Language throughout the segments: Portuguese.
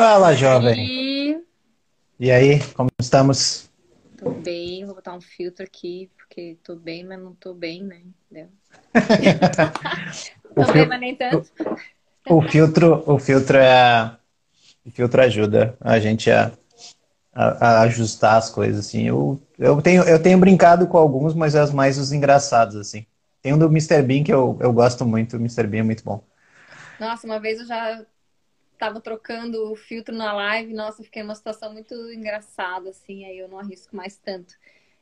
Fala, jovem. E... e aí, como estamos? Tô bem, vou botar um filtro aqui, porque tô bem, mas não tô bem, né? tô fil... bem, mas nem tanto. O filtro, o filtro é. O filtro ajuda a gente a, a, a, ajustar as coisas, assim. Eu, eu, tenho, eu tenho brincado com alguns, mas é mais os engraçados, assim. Tem um do Mr. Bean que eu, eu gosto muito, o Mr. Bean é muito bom. Nossa, uma vez eu já tava trocando o filtro na live, nossa, fiquei numa situação muito engraçada, assim, aí eu não arrisco mais tanto.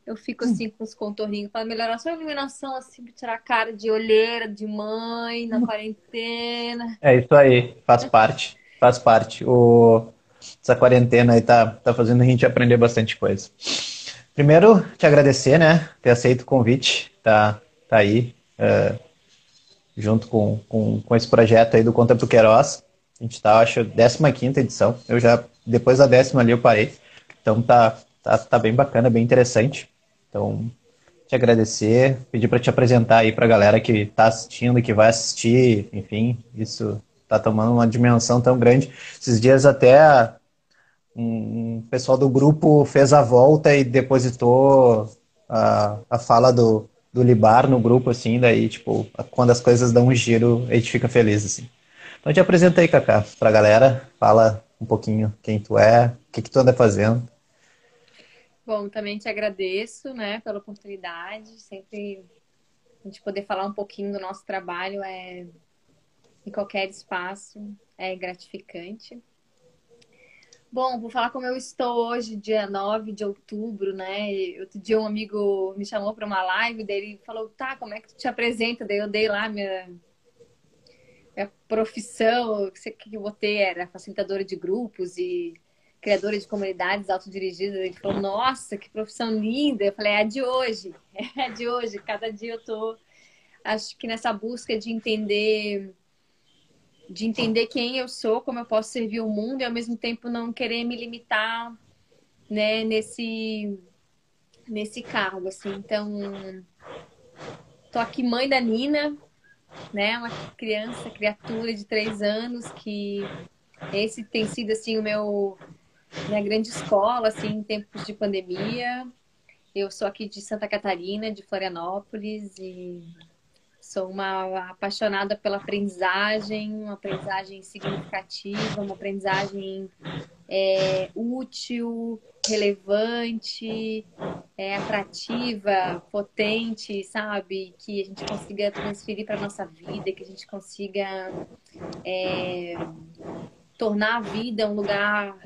Eu fico assim com os contorninhos para melhorar só a iluminação, assim, pra tirar a cara de olheira, de mãe, na quarentena. É isso aí, faz parte, faz parte. O... Essa quarentena aí tá, tá fazendo a gente aprender bastante coisa. Primeiro, te agradecer, né, ter aceito o convite, tá, tá aí. Uh junto com, com, com esse projeto aí do Conta pro Queiroz. A gente tá, acho, 15 edição. Eu já, depois da décima ali, eu parei. Então tá, tá, tá bem bacana, bem interessante. Então, te agradecer, pedir para te apresentar aí para a galera que está assistindo, que vai assistir, enfim, isso está tomando uma dimensão tão grande. Esses dias até um pessoal do grupo fez a volta e depositou a, a fala do, do Libar no grupo, assim, daí, tipo, quando as coisas dão um giro, a gente fica feliz, assim. Então te apresenta aí, Cacá, pra galera, fala um pouquinho quem tu é, o que, que tu anda fazendo. Bom, também te agradeço, né, pela oportunidade, sempre a gente poder falar um pouquinho do nosso trabalho é em qualquer espaço, é gratificante. Bom, vou falar como eu estou hoje, dia 9 de outubro, né? Outro dia um amigo me chamou para uma live, daí ele falou, tá, como é que tu te apresenta? Daí eu dei lá minha, minha profissão, que eu botei era facilitadora de grupos e criadora de comunidades autodirigidas. Ele falou, nossa, que profissão linda! Eu falei, é a de hoje, é a de hoje. Cada dia eu tô, acho que nessa busca de entender de entender quem eu sou, como eu posso servir o mundo e ao mesmo tempo não querer me limitar, né, nesse nesse cargo assim. Então, tô aqui mãe da Nina, né, uma criança, criatura de três anos que esse tem sido assim o meu minha grande escola assim em tempos de pandemia. Eu sou aqui de Santa Catarina, de Florianópolis e Sou uma apaixonada pela aprendizagem, uma aprendizagem significativa, uma aprendizagem é, útil, relevante, é, atrativa, potente, sabe? Que a gente consiga transferir para nossa vida, que a gente consiga é, tornar a vida um lugar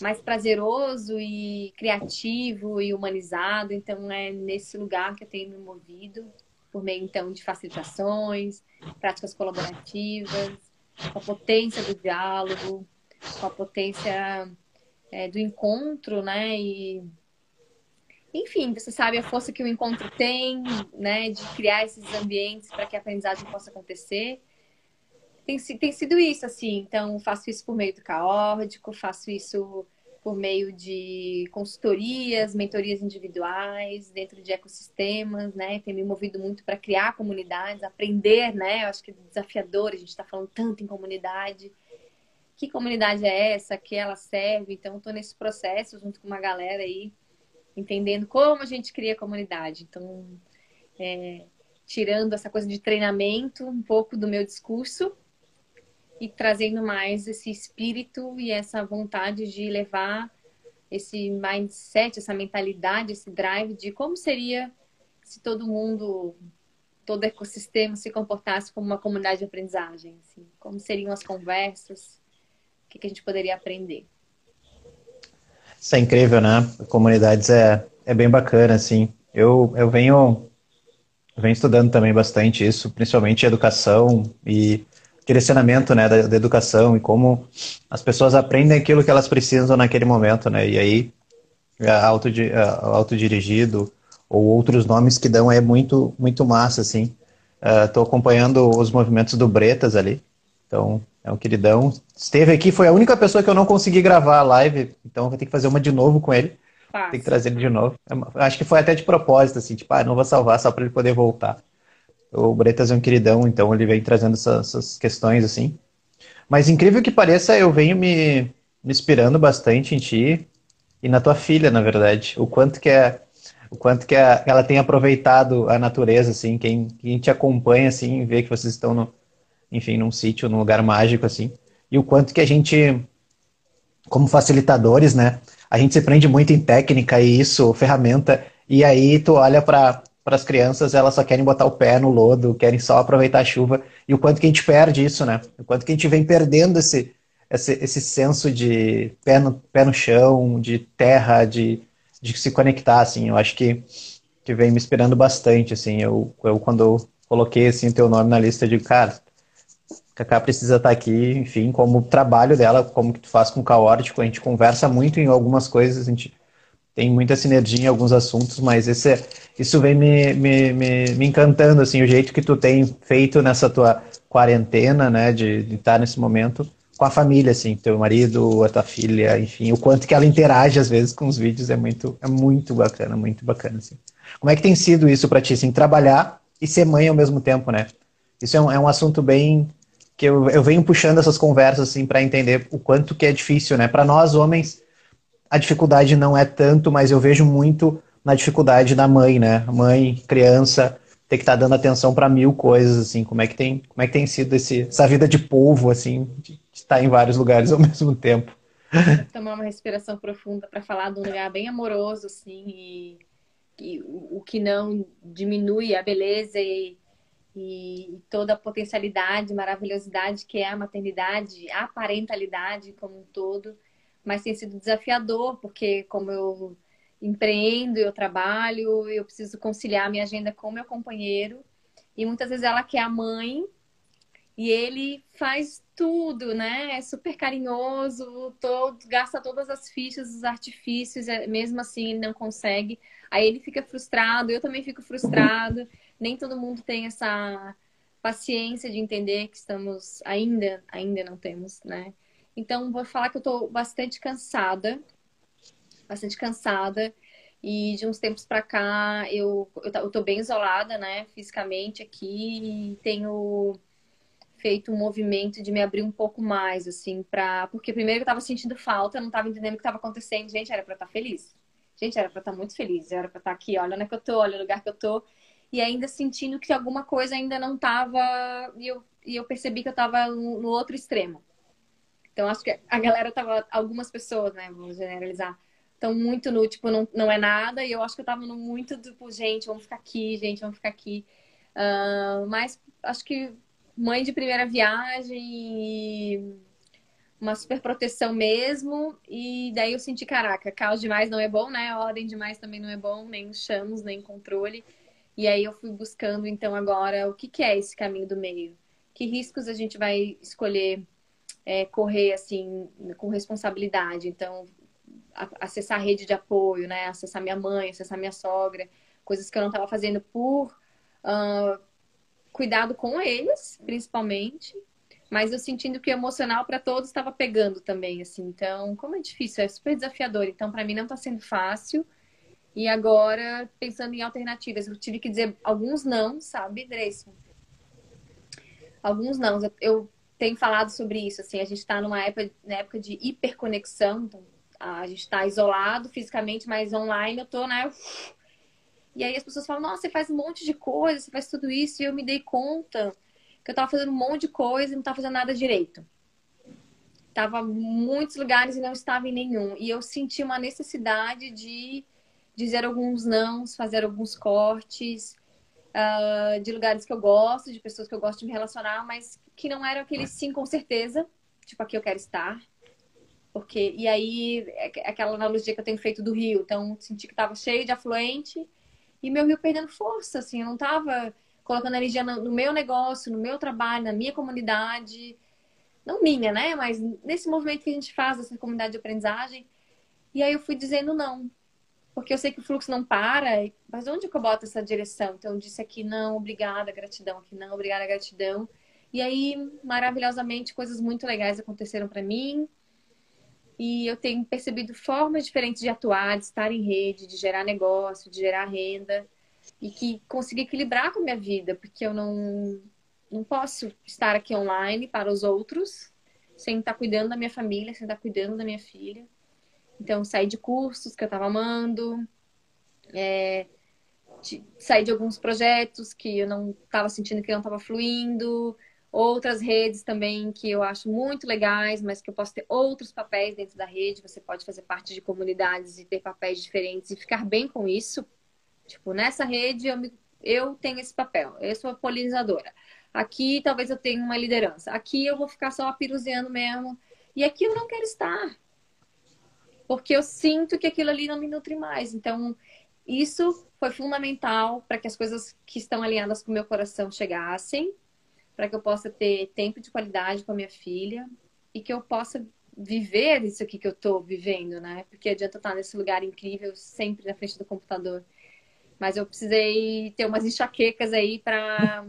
mais prazeroso e criativo e humanizado. Então é nesse lugar que eu tenho me movido por meio então de facilitações, práticas colaborativas, a potência do diálogo, com a potência é, do encontro, né? E enfim, você sabe a força que o encontro tem, né? De criar esses ambientes para que a aprendizagem possa acontecer. Tem, tem sido isso, assim. Então, faço isso por meio do caótico, faço isso por meio de consultorias, mentorias individuais, dentro de ecossistemas, né? Tem me movido muito para criar comunidades, aprender, né? Eu acho que é desafiador, a gente está falando tanto em comunidade. Que comunidade é essa? Que ela serve? Então, estou nesse processo junto com uma galera aí, entendendo como a gente cria comunidade. Então, é, tirando essa coisa de treinamento um pouco do meu discurso e trazendo mais esse espírito e essa vontade de levar esse mindset, essa mentalidade, esse drive de como seria se todo mundo, todo ecossistema se comportasse como uma comunidade de aprendizagem, assim, como seriam as conversas, que, que a gente poderia aprender. Isso é incrível, né? Comunidades é, é bem bacana, assim. Eu, eu venho, venho estudando também bastante isso, principalmente educação e direcionamento né, da, da, educação e como as pessoas aprendem aquilo que elas precisam naquele momento, né? E aí, auto, autodirigido ou outros nomes que dão é muito, muito massa, assim. Estou uh, acompanhando os movimentos do Bretas ali, então é um queridão. Esteve aqui, foi a única pessoa que eu não consegui gravar a live, então vou ter que fazer uma de novo com ele. Fácil. Tem que trazer ele de novo. É acho que foi até de propósito, assim, tipo, ah, não vou salvar só para ele poder voltar. O Bretas é um queridão, então ele vem trazendo essas, essas questões assim. Mas incrível que pareça, eu venho me, me inspirando bastante em ti e na tua filha, na verdade. O quanto que é o quanto que a, ela tem aproveitado a natureza, assim, quem, quem te acompanha, assim, vê que vocês estão, no, enfim, num sítio, num lugar mágico, assim, e o quanto que a gente, como facilitadores, né, a gente se prende muito em técnica e isso, ferramenta, e aí tu olha para as crianças, elas só querem botar o pé no lodo, querem só aproveitar a chuva, e o quanto que a gente perde isso, né, o quanto que a gente vem perdendo esse, esse, esse senso de pé no, pé no chão, de terra, de de se conectar, assim. Eu acho que, que vem me inspirando bastante, assim. Eu, eu quando eu coloquei, assim, o teu nome na lista, de cara, Cacá precisa estar aqui, enfim, como trabalho dela, como que tu faz com o caótico, a gente conversa muito em algumas coisas, a gente tem muita sinergia em alguns assuntos, mas esse, isso vem me, me, me, me encantando, assim, o jeito que tu tem feito nessa tua quarentena, né, de, de estar nesse momento, com a família, assim, teu marido, a tua filha, enfim, o quanto que ela interage às vezes com os vídeos é muito, é muito bacana, muito bacana, assim. Como é que tem sido isso para ti, assim, trabalhar e ser mãe ao mesmo tempo, né? Isso é um, é um assunto bem que eu, eu venho puxando essas conversas assim para entender o quanto que é difícil, né? Para nós homens a dificuldade não é tanto, mas eu vejo muito na dificuldade da mãe, né? Mãe, criança, ter que estar tá dando atenção para mil coisas, assim. Como é que tem, como é que tem sido esse, essa vida de povo, assim, de estar em vários lugares ao mesmo tempo? Tomar uma respiração profunda para falar de um lugar bem amoroso, assim, e, e o que não diminui a beleza e, e toda a potencialidade, maravilhosidade que é a maternidade, a parentalidade como um todo, mas tem sido desafiador, porque como eu empreendo, eu trabalho, eu preciso conciliar minha agenda com meu companheiro. E muitas vezes ela quer a mãe e ele faz tudo, né? É super carinhoso, todo, gasta todas as fichas, os artifícios, é, mesmo assim ele não consegue. Aí ele fica frustrado, eu também fico frustrado. Nem todo mundo tem essa paciência de entender que estamos ainda, ainda não temos, né? Então vou falar que eu tô bastante cansada bastante cansada. E de uns tempos para cá eu, eu, eu tô bem isolada, né, fisicamente aqui e tenho feito um movimento de me abrir um pouco mais, assim, pra. Porque primeiro eu tava sentindo falta, não tava entendendo o que tava acontecendo. Gente, era pra estar tá feliz. Gente, era pra estar tá muito feliz, era pra estar tá aqui, olha onde é que eu tô, olha o lugar que eu tô. E ainda sentindo que alguma coisa ainda não tava. E eu, e eu percebi que eu tava no, outro extremo. Então acho que a galera tava. Algumas pessoas, né, vamos generalizar estão muito no, tipo, não, não é nada. E eu acho que eu tava no muito, tipo, gente, vamos ficar aqui, gente, vamos ficar aqui. Uh, mas acho que mãe de primeira viagem uma super proteção mesmo. E daí eu senti, caraca, caos demais não é bom, né? Ordem demais também não é bom, nem chamos, nem controle. E aí eu fui buscando, então, agora, o que, que é esse caminho do meio? Que riscos a gente vai escolher é, correr, assim, com responsabilidade? Então, acessar a rede de apoio, né? Acessar minha mãe, acessar minha sogra, coisas que eu não estava fazendo por uh, cuidado com eles, principalmente, mas eu sentindo que o emocional para todos estava pegando também, assim. Então, como é difícil, é super desafiador. Então, para mim não está sendo fácil. E agora, pensando em alternativas, eu tive que dizer alguns não, sabe, Dreyson? Alguns não. Eu tenho falado sobre isso, assim, a gente está numa época, na época de hiperconexão, então a gente está isolado fisicamente, mas online eu tô, né? E aí as pessoas falam, nossa, você faz um monte de coisa, você faz tudo isso, e eu me dei conta que eu tava fazendo um monte de coisa e não tava fazendo nada direito. Tava em muitos lugares e não estava em nenhum. E eu senti uma necessidade de dizer alguns nãos, fazer alguns cortes, uh, de lugares que eu gosto, de pessoas que eu gosto de me relacionar, mas que não eram aqueles sim com certeza, tipo aqui eu quero estar, porque, e aí, é aquela analogia que eu tenho feito do rio. Então, senti que estava cheio de afluente e meu rio perdendo força, assim. Eu não estava colocando energia no meu negócio, no meu trabalho, na minha comunidade. Não minha, né? Mas nesse movimento que a gente faz, essa comunidade de aprendizagem. E aí eu fui dizendo não. Porque eu sei que o fluxo não para. Mas onde que eu boto essa direção? Então, eu disse aqui não, obrigada, gratidão. Aqui não, obrigada, gratidão. E aí, maravilhosamente, coisas muito legais aconteceram para mim e eu tenho percebido formas diferentes de atuar, de estar em rede, de gerar negócio, de gerar renda e que conseguir equilibrar com a minha vida, porque eu não, não posso estar aqui online para os outros sem estar cuidando da minha família, sem estar cuidando da minha filha. Então, saí de cursos que eu estava amando, é, de, saí de alguns projetos que eu não estava sentindo que não estava fluindo, outras redes também que eu acho muito legais, mas que eu posso ter outros papéis dentro da rede. Você pode fazer parte de comunidades e ter papéis diferentes e ficar bem com isso. Tipo, nessa rede eu, me, eu tenho esse papel, eu sou a polinizadora. Aqui talvez eu tenha uma liderança. Aqui eu vou ficar só piruzeando mesmo. E aqui eu não quero estar. Porque eu sinto que aquilo ali não me nutre mais. Então, isso foi fundamental para que as coisas que estão alinhadas com o meu coração chegassem, para que eu possa ter tempo de qualidade com a minha filha e que eu possa viver isso aqui que eu estou vivendo, né? Porque adianta estar nesse lugar incrível sempre na frente do computador. Mas eu precisei ter umas enxaquecas aí para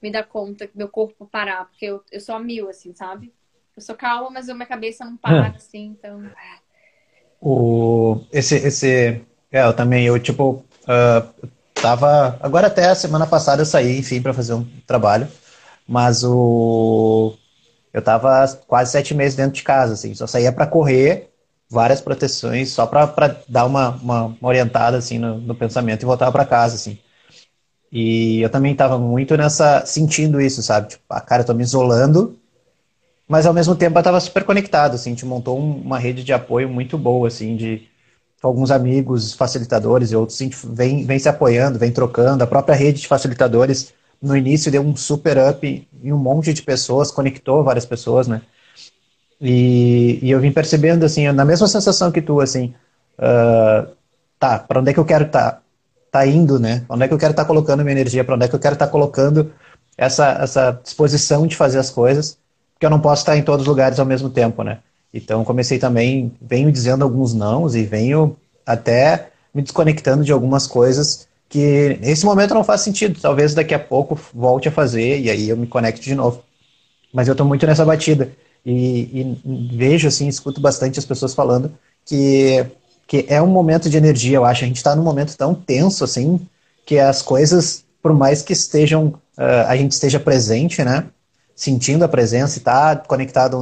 me dar conta que meu corpo parar, porque eu, eu sou a mil, assim, sabe? Eu sou calma, mas a minha cabeça não para, assim, então. O, esse, esse, é, eu também, eu tipo, uh, tava, agora até a semana passada eu saí, enfim, para fazer um trabalho, mas o, eu tava quase sete meses dentro de casa, assim, só saía para correr, várias proteções, só para dar uma, uma, uma, orientada, assim, no, no pensamento e voltava para casa, assim. E eu também estava muito nessa, sentindo isso, sabe? Tipo, a ah, cara, eu tô me isolando, mas ao mesmo tempo eu estava super conectado, assim, a gente montou um, uma rede de apoio muito boa, assim, de alguns amigos facilitadores e outros, a gente vem, vem se apoiando, vem trocando, a própria rede de facilitadores no início deu um super up em um monte de pessoas, conectou várias pessoas, né? E, e eu vim percebendo, assim, na mesma sensação que tu, assim, uh, tá, para onde é que eu quero estar? Tá? tá indo, né? Onde é que eu quero estar tá colocando minha energia? Para onde é que eu quero estar tá colocando essa, essa disposição de fazer as coisas? Porque eu não posso estar em todos os lugares ao mesmo tempo, né? Então comecei também, venho dizendo alguns nãos e venho até me desconectando de algumas coisas que nesse momento não faz sentido. Talvez daqui a pouco volte a fazer e aí eu me conecte de novo. Mas eu estou muito nessa batida e, e vejo assim, escuto bastante as pessoas falando que que é um momento de energia, eu acho. A gente está num momento tão tenso, assim, que as coisas, por mais que estejam, uh, a gente esteja presente, né? Sentindo a presença e tá conectado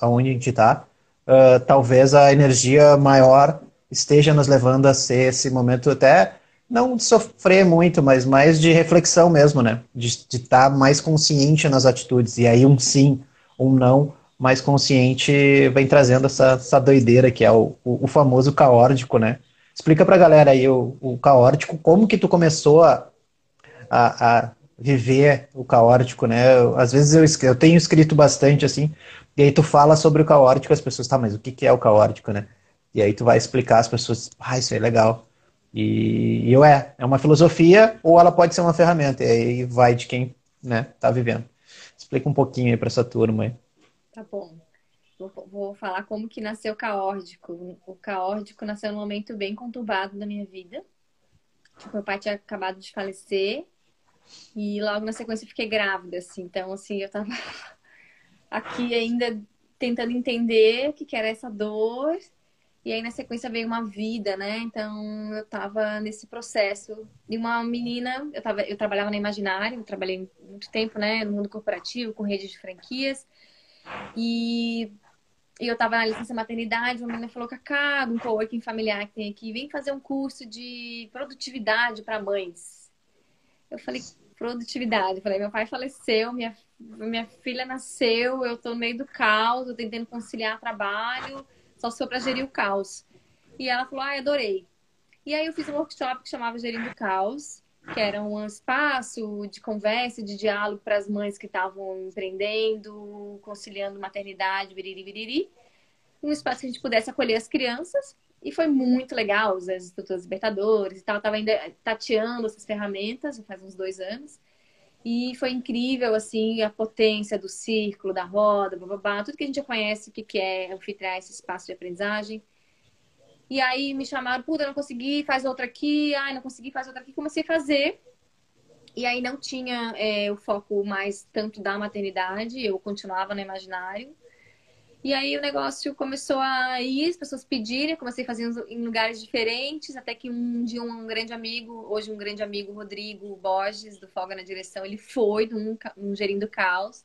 aonde, a gente está, uh, talvez a energia maior esteja nos levando a ser esse momento até não de sofrer muito, mas mais de reflexão mesmo, né? De estar tá mais consciente nas atitudes. E aí um sim, um não, mais consciente vem trazendo essa, essa doideira que é o, o, o famoso caórdico, né? Explica pra galera aí o, o caórdico, como que tu começou a, a, a viver o caórdico, né? Às vezes eu, eu tenho escrito bastante assim, e aí tu fala sobre o caórdico, as pessoas, tá, mas o que, que é o caórdico, né? E aí tu vai explicar as pessoas, ah, isso é legal. E, e eu é, é uma filosofia ou ela pode ser uma ferramenta, e aí vai de quem, né, tá vivendo. Explica um pouquinho aí pra essa turma aí. Tá bom. Vou, vou, falar como que nasceu o caórdico. O caórdico nasceu num momento bem conturbado da minha vida. Tipo, meu pai tinha acabado de falecer e logo na sequência fiquei grávida, assim. Então, assim, eu tava aqui ainda tentando entender o que, que era essa dor. E aí, na sequência, veio uma vida, né? Então, eu tava nesse processo. E uma menina, eu, tava, eu trabalhava na Imaginário, eu trabalhei muito tempo, né? No mundo corporativo, com rede de franquias. E eu estava na licença maternidade, uma menina falou, Cacá, um coworking familiar que tem aqui, vem fazer um curso de produtividade para mães. Eu falei, produtividade. Eu falei, meu pai faleceu, minha, minha filha nasceu, eu estou no meio do caos, eu tentando conciliar trabalho, só sou para gerir o caos. E ela falou, ah, adorei. E aí eu fiz um workshop que chamava Gerindo o Caos que era um espaço de conversa, de diálogo para as mães que estavam empreendendo, conciliando maternidade, viriri, viriri. Um espaço que a gente pudesse acolher as crianças. E foi muito legal, os instrutores libertadores e tal. Estava ainda tateando essas ferramentas, faz uns dois anos. E foi incrível, assim, a potência do círculo, da roda, bababá, tudo que a gente já conhece, o que, que é esse espaço de aprendizagem. E aí me chamaram, puta, não consegui, faz outra aqui. Ai, não consegui, faz outra aqui. Comecei a fazer. E aí não tinha é, o foco mais tanto da maternidade, eu continuava no imaginário. E aí o negócio começou a ir, as pessoas pedirem, comecei a fazer em lugares diferentes, até que um dia um grande amigo, hoje um grande amigo, Rodrigo Borges, do Folga na Direção, ele foi num, um Gerindo Caos.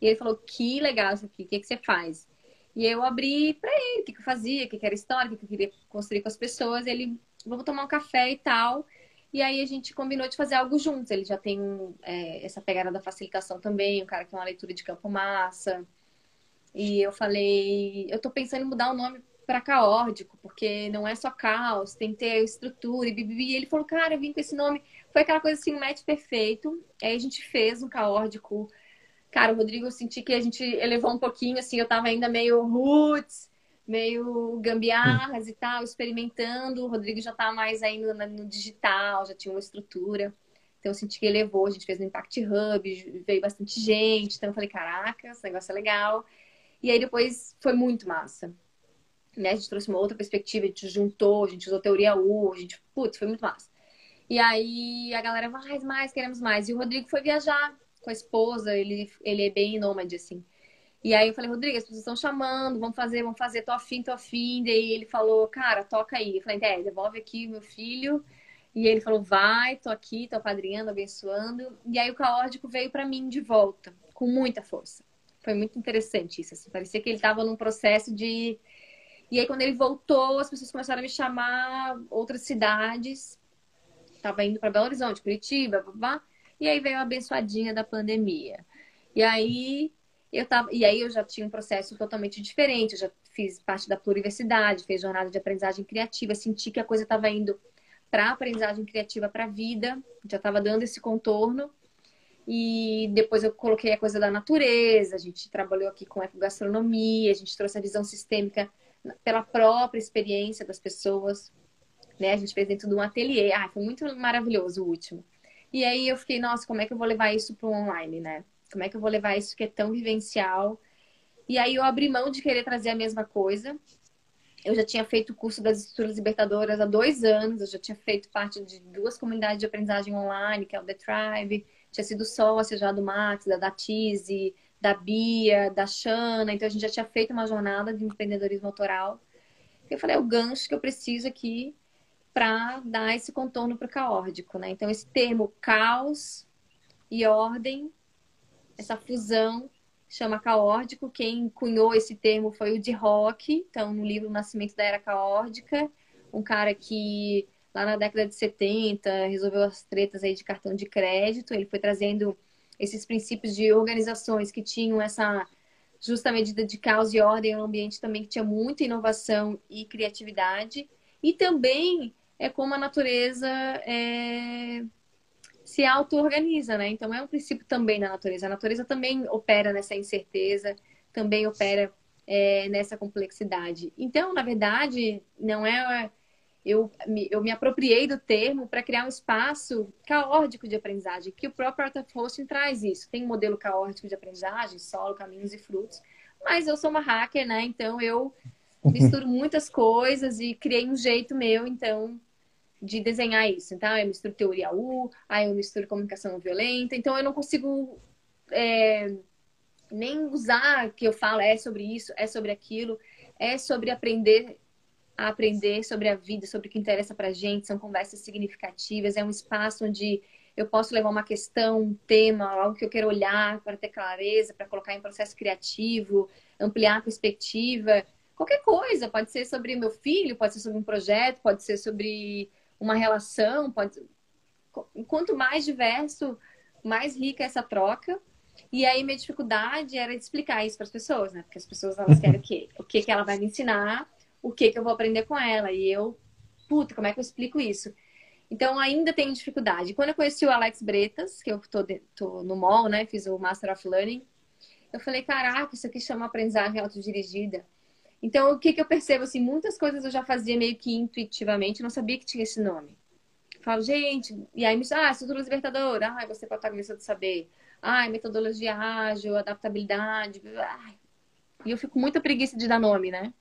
E ele falou, que legal isso aqui, o que, que você faz? E eu abri para ele o que, que eu fazia, o que, que era história, o que, que eu queria construir com as pessoas. Ele, vamos tomar um café e tal. E aí a gente combinou de fazer algo juntos. Ele já tem é, essa pegada da facilitação também, um cara que tem uma leitura de campo massa. E eu falei, eu tô pensando em mudar o nome para caórdico, porque não é só caos, tem que ter estrutura e bibi. E ele falou, cara, eu vim com esse nome. Foi aquela coisa assim, um match perfeito. Aí a gente fez um caórdico. Cara, o Rodrigo, eu senti que a gente elevou um pouquinho, assim, eu tava ainda meio roots, meio gambiarras hum. e tal, experimentando. O Rodrigo já tá mais aí no, no, digital, já tinha uma estrutura. Então eu senti que elevou, a gente fez no Impact Hub, veio bastante gente. Então eu falei, caraca, esse negócio é legal. E aí depois foi muito massa. Né? A gente trouxe uma outra perspectiva, a gente juntou, a gente usou teoria U, a gente, putz, foi muito massa. E aí a galera, mais, mais, queremos mais. E o Rodrigo foi viajar com a esposa, ele, ele é bem nômade, assim. E aí eu falei, Rodrigo, as pessoas estão chamando, vamos fazer, vamos fazer, tô afim, tô afim. Daí ele falou, cara, toca aí. Eu falei, é, devolve aqui meu filho. E ele falou, vai, tô aqui, tô apadrinhando, abençoando. E aí o caórdico veio para mim de volta, com muita força. Foi muito interessante isso, assim. Parecia que ele estava num processo de... E aí quando ele voltou, as pessoas começaram a me chamar outras cidades. Tava indo para Belo Horizonte, Curitiba, blá, E aí veio a abençoadinha da pandemia. E aí eu tava, e aí eu já tinha um processo totalmente diferente, eu já fiz parte da pluriversidade, fiz jornada de aprendizagem criativa, senti que a coisa estava indo para aprendizagem criativa para a vida, já estava dando esse contorno. E depois eu coloquei a coisa da natureza, a gente trabalhou aqui com ecogastronomia, a gente trouxe a visão sistêmica pela própria experiência das pessoas, né? A gente fez dentro de um ateliê. Ah, foi muito maravilhoso o último. E aí eu fiquei, nossa, como é que eu vou levar isso para o online, né? Como é que eu vou levar isso que é tão vivencial? E aí eu abri mão de querer trazer a mesma coisa. Eu já tinha feito o curso das estruturas libertadoras há dois anos, eu já tinha feito parte de duas comunidades de aprendizagem online, que é o The Tribe, tinha sido sócia já do Max, da Datize, da Bia, da Shana, então a gente já tinha feito uma jornada de empreendedorismo autoral. Eu falei, é o gancho que eu preciso aqui para dar esse contorno para o caórdico, né? Então esse termo caos e ordem, essa fusão chama caórdico. Quem cunhou esse termo foi o de Rock, então no livro Nascimento da Era Caórdica, um cara que lá na década de 70, resolveu as tretas aí de cartão de crédito. Ele foi trazendo esses princípios de organizações que tinham essa justa medida de caos e ordem, um ambiente também que tinha muita inovação e criatividade. E também é como a natureza é, se auto-organiza, né? Então é um princípio também da natureza. A natureza também opera nessa incerteza, também opera é, nessa complexidade. Então, na verdade, não é eu me, eu me apropriei do termo para criar um espaço caórdico de aprendizagem, que o próprio Art of Hosting traz isso. Tem um modelo caórdico de aprendizagem, solo, caminhos e frutos, mas eu sou uma hacker, né? Então eu misturo muitas coisas e criei um jeito meu, então, de desenhar isso. Então, eu misturo teoria U, aí eu misturo comunicação violenta, então eu não consigo é, nem usar que eu falo é sobre isso, é sobre aquilo, é sobre aprender a aprender sobre a vida, sobre o que interessa para gente. São conversas significativas, é um espaço onde eu posso levar uma questão, um tema, algo que eu quero olhar para ter clareza, para colocar em processo criativo, ampliar a perspectiva. Qualquer coisa, pode ser sobre meu filho, pode ser sobre um projeto, pode ser sobre uma relação, pode quanto mais diverso, mais rica é essa troca. E aí minha dificuldade era de explicar isso para as pessoas, né? Porque as pessoas elas querem o quê? O que que ela vai me ensinar? O que, que eu vou aprender com ela. E eu, puta, como é que eu explico isso? Então, ainda tenho dificuldade. Quando eu conheci o Alex Bretas, que eu tô, de, tô no mall, né? Fiz o Master of Learning. Eu falei, caraca, isso aqui chama aprendizagem autodirigida. Então, o que, que eu percebo? Assim, muitas coisas eu já fazia meio que intuitivamente, não sabia que tinha esse nome. Eu falo, gente, e aí me diz, ah, estrutura libertadora, ah, você é protagonista do saber. Ah, metodologia ágil, adaptabilidade. E eu fico com muita preguiça de dar nome, né?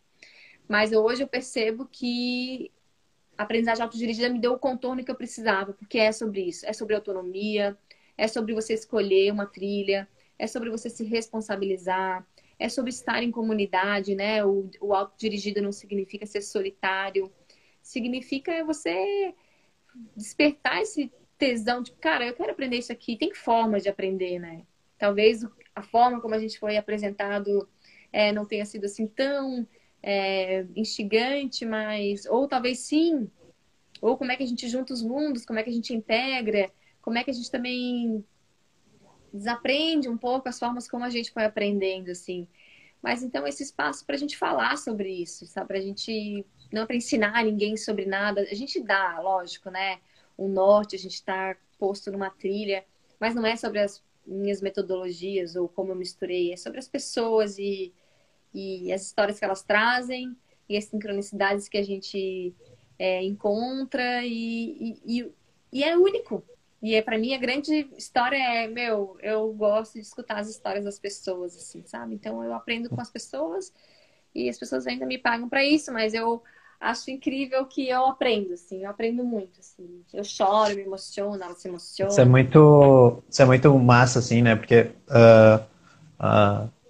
Mas hoje eu percebo que a aprendizagem autodirigida me deu o contorno que eu precisava, porque é sobre isso. É sobre autonomia, é sobre você escolher uma trilha, é sobre você se responsabilizar, é sobre estar em comunidade, né? O, o autodirigido não significa ser solitário, significa você despertar esse tesão de, cara, eu quero aprender isso aqui. Tem formas de aprender, né? Talvez a forma como a gente foi apresentado é, não tenha sido assim tão é, instigante, mas ou talvez sim, ou como é que a gente junta os mundos, como é que a gente integra, como é que a gente também desaprende um pouco as formas como a gente foi aprendendo, assim. Mas então esse espaço para a gente falar sobre isso, sabe? Para a gente não é para ensinar ninguém sobre nada. A gente dá, lógico, né? Um norte, a gente está posto numa trilha, mas não é sobre as minhas metodologias ou como eu misturei, é sobre as pessoas e, e as histórias que elas trazem e as sincronicidades que a gente é, encontra e, e, e, é único. E é para mim a grande história é, meu, eu gosto de escutar as histórias das pessoas, assim, sabe? Então eu aprendo com as pessoas e as pessoas ainda me pagam para isso, mas eu acho incrível que eu aprendo, assim, eu aprendo muito, assim. Eu choro, me emociono, ela se emociona. Isso é muito, isso é muito massa, assim, né? Porque uh,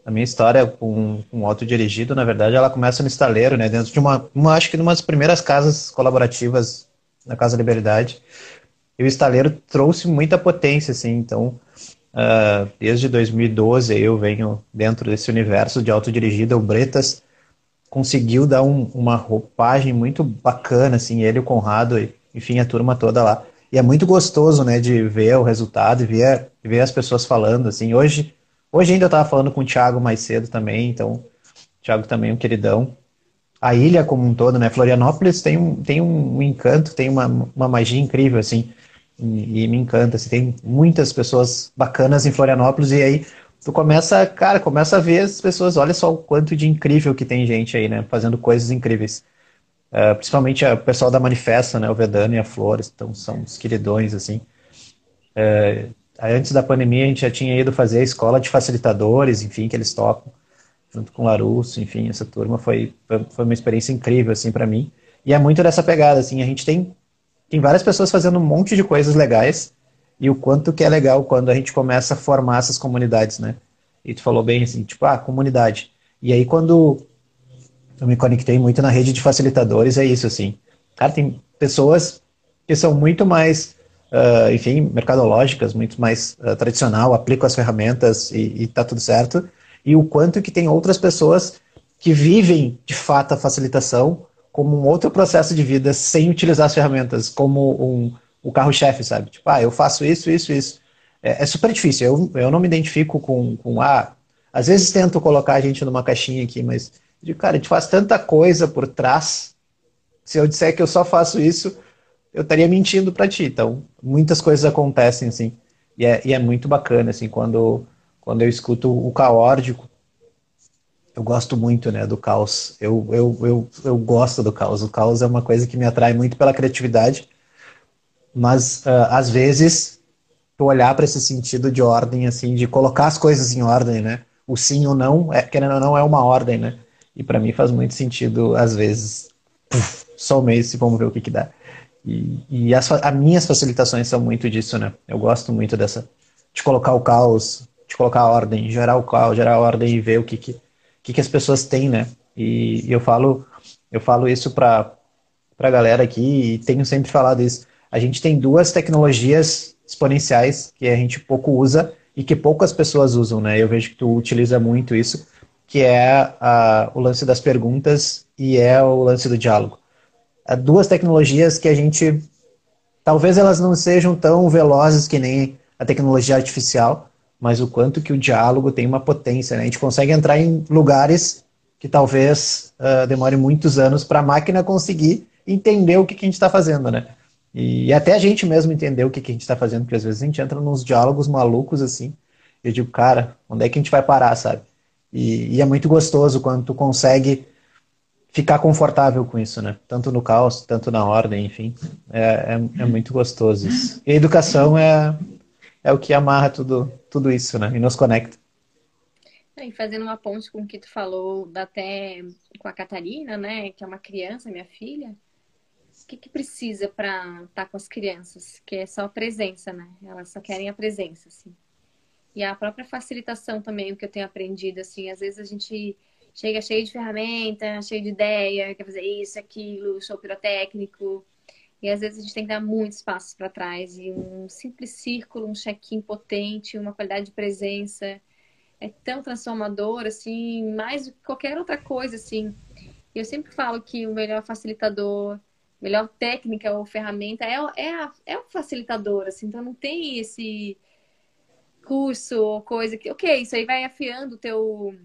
a minha história com, com autodirigido, na verdade, ela começa no estaleiro, né? Dentro de uma, uma acho que numa das primeiras casas colaborativas na Casa Liberdade. E o estaleiro trouxe muita potência, assim, então... Uh, desde 2012 eu venho dentro desse universo de autodirigido, o Bretas conseguiu dar um, uma roupagem muito bacana, assim, ele, o Conrado, e, enfim, a turma toda lá. E é muito gostoso, né, de ver o resultado e ver, ver as pessoas falando, assim. Hoje, hoje ainda eu estava falando com o Thiago mais cedo também, então, o Thiago também é um queridão. A ilha como um todo, né, Florianópolis tem um, tem um encanto, tem uma, uma magia incrível, assim, e, e me encanta, assim, tem muitas pessoas bacanas em Florianópolis, e aí tu começa, cara, começa a ver as pessoas, olha só o quanto de incrível que tem gente aí, né, fazendo coisas incríveis. Uh, principalmente o pessoal da Manifesta, né, o Vedano e a Flores, então são os queridões, assim. Uh, antes da pandemia a gente já tinha ido fazer a escola de facilitadores, enfim, que eles tocam, junto com o Larusso, enfim, essa turma foi, foi uma experiência incrível, assim, para mim. E é muito dessa pegada, assim, a gente tem, tem várias pessoas fazendo um monte de coisas legais, e o quanto que é legal quando a gente começa a formar essas comunidades, né? E tu falou bem assim, tipo, ah, comunidade. E aí quando eu me conectei muito na rede de facilitadores, é isso, assim. Cara, tem pessoas que são muito mais, uh, enfim, mercadológicas, muito mais uh, tradicional, aplicam as ferramentas e, e tá tudo certo. E o quanto que tem outras pessoas que vivem, de fato, a facilitação como um outro processo de vida sem utilizar as ferramentas, como um o carro-chefe, sabe? Tipo, ah, eu faço isso, isso, isso. É, é, super difícil. Eu, eu não me identifico com, com, ah, às vezes tento colocar a gente numa caixinha aqui, mas, digo, cara, a gente faz tanta coisa por trás. Se eu disser que eu só faço isso, eu estaria mentindo para ti. Então, muitas coisas acontecem, assim. E é, e é muito bacana, assim, quando, quando eu escuto o caótico, eu gosto muito, né, do caos. Eu, eu, eu, eu gosto do caos. O caos é uma coisa que me atrai muito pela criatividade mas uh, às vezes tu olhar para esse sentido de ordem, assim, de colocar as coisas em ordem, né? O sim ou não, é, querendo ou não, é uma ordem, né? E para mim faz muito sentido, às vezes, puf, só o mês, vamos ver o que que dá. E, e as, as minhas facilitações são muito disso, né? Eu gosto muito dessa, de colocar o caos, de colocar a ordem, gerar o caos, gerar a ordem e ver o que que, que, que as pessoas têm, né? E, e eu falo, eu falo isso para a galera aqui e tenho sempre falado isso a gente tem duas tecnologias exponenciais que a gente pouco usa e que poucas pessoas usam, né? Eu vejo que tu utiliza muito isso, que é a, o lance das perguntas e é o lance do diálogo. Duas tecnologias que a gente talvez elas não sejam tão velozes que nem a tecnologia artificial, mas o quanto que o diálogo tem uma potência, né? A gente consegue entrar em lugares que talvez uh, demore muitos anos para a máquina conseguir entender o que, que a gente está fazendo, né? E até a gente mesmo entender o que, que a gente está fazendo, porque às vezes a gente entra nos diálogos malucos assim. Eu digo, cara, onde é que a gente vai parar, sabe? E, e é muito gostoso quando tu consegue ficar confortável com isso, né? Tanto no caos, tanto na ordem, enfim. É, é, é muito gostoso isso. E a educação é, é o que amarra tudo, tudo isso, né? E nos conecta. E fazendo uma ponte com o que tu falou, até com a Catarina, né? Que é uma criança, minha filha o que, que precisa para estar tá com as crianças? Que é só a presença, né? Elas só querem a presença, assim. E a própria facilitação também, o que eu tenho aprendido, assim, às vezes a gente chega cheio de ferramenta, cheio de ideia, quer fazer isso, aquilo, show pirotécnico. E às vezes a gente tem que dar muitos passos para trás. E um simples círculo, um check-in potente, uma qualidade de presença, é tão transformador, assim, mais do que qualquer outra coisa, assim. Eu sempre falo que o melhor facilitador, melhor técnica ou ferramenta é, é, a, é o facilitador, assim. Então não tem esse curso ou coisa que, ok, isso aí vai afiando o teu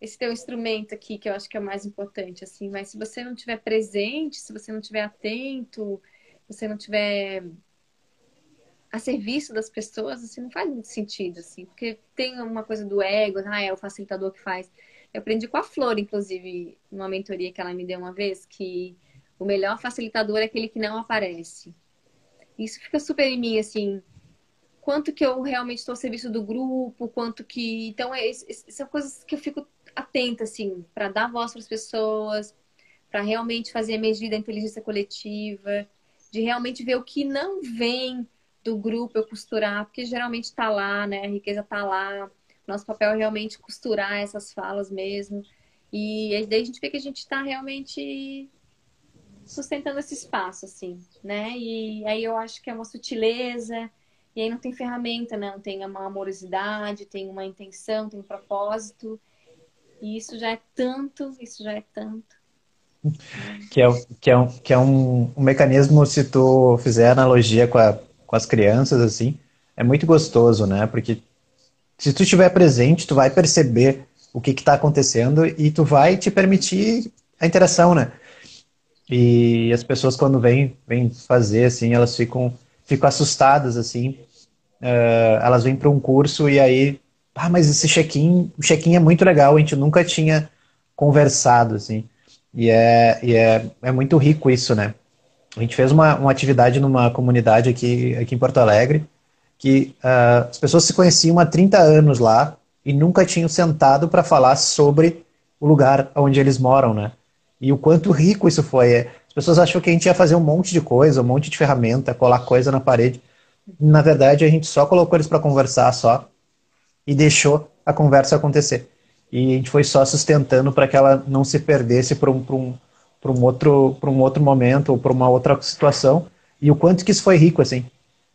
esse teu instrumento aqui, que eu acho que é o mais importante, assim, mas se você não tiver presente, se você não tiver atento, você não tiver a serviço das pessoas, assim, não faz muito sentido, assim, porque tem uma coisa do ego, ah, é o facilitador que faz. Eu aprendi com a Flor, inclusive, numa mentoria que ela me deu uma vez, que o melhor facilitador é aquele que não aparece. Isso fica super em mim, assim, quanto que eu realmente estou a serviço do grupo, quanto que. Então, é, são coisas que eu fico atenta, assim, para dar voz para as pessoas, para realmente fazer medida da inteligência coletiva, de realmente ver o que não vem do grupo eu costurar, porque geralmente está lá, né? A riqueza está lá. Nosso papel é realmente costurar essas falas mesmo. E daí a gente vê que a gente está realmente sustentando esse espaço, assim, né? E aí eu acho que é uma sutileza, e aí não tem ferramenta, né? não tem uma amorosidade, tem uma intenção, tem um propósito. E isso já é tanto, isso já é tanto. Que é, que é, um, que é um, um mecanismo, se tu fizer analogia com, a, com as crianças, assim, é muito gostoso, né? Porque se tu estiver presente, tu vai perceber o que está acontecendo e tu vai te permitir a interação, né? E as pessoas quando vêm, vêm fazer, assim, elas ficam, ficam assustadas, assim. Uh, elas vêm para um curso e aí ah, mas esse check-in, o check-in é muito legal, a gente nunca tinha conversado, assim. E é, e é, é muito rico isso, né? A gente fez uma, uma atividade numa comunidade aqui, aqui em Porto Alegre, que uh, as pessoas se conheciam há 30 anos lá e nunca tinham sentado para falar sobre o lugar onde eles moram, né? E o quanto rico isso foi. As pessoas acham que a gente ia fazer um monte de coisa, um monte de ferramenta, colar coisa na parede. Na verdade, a gente só colocou eles para conversar só e deixou a conversa acontecer. E a gente foi só sustentando para que ela não se perdesse para um, um, um, outro, um outro momento ou para uma outra situação. E o quanto que isso foi rico, assim.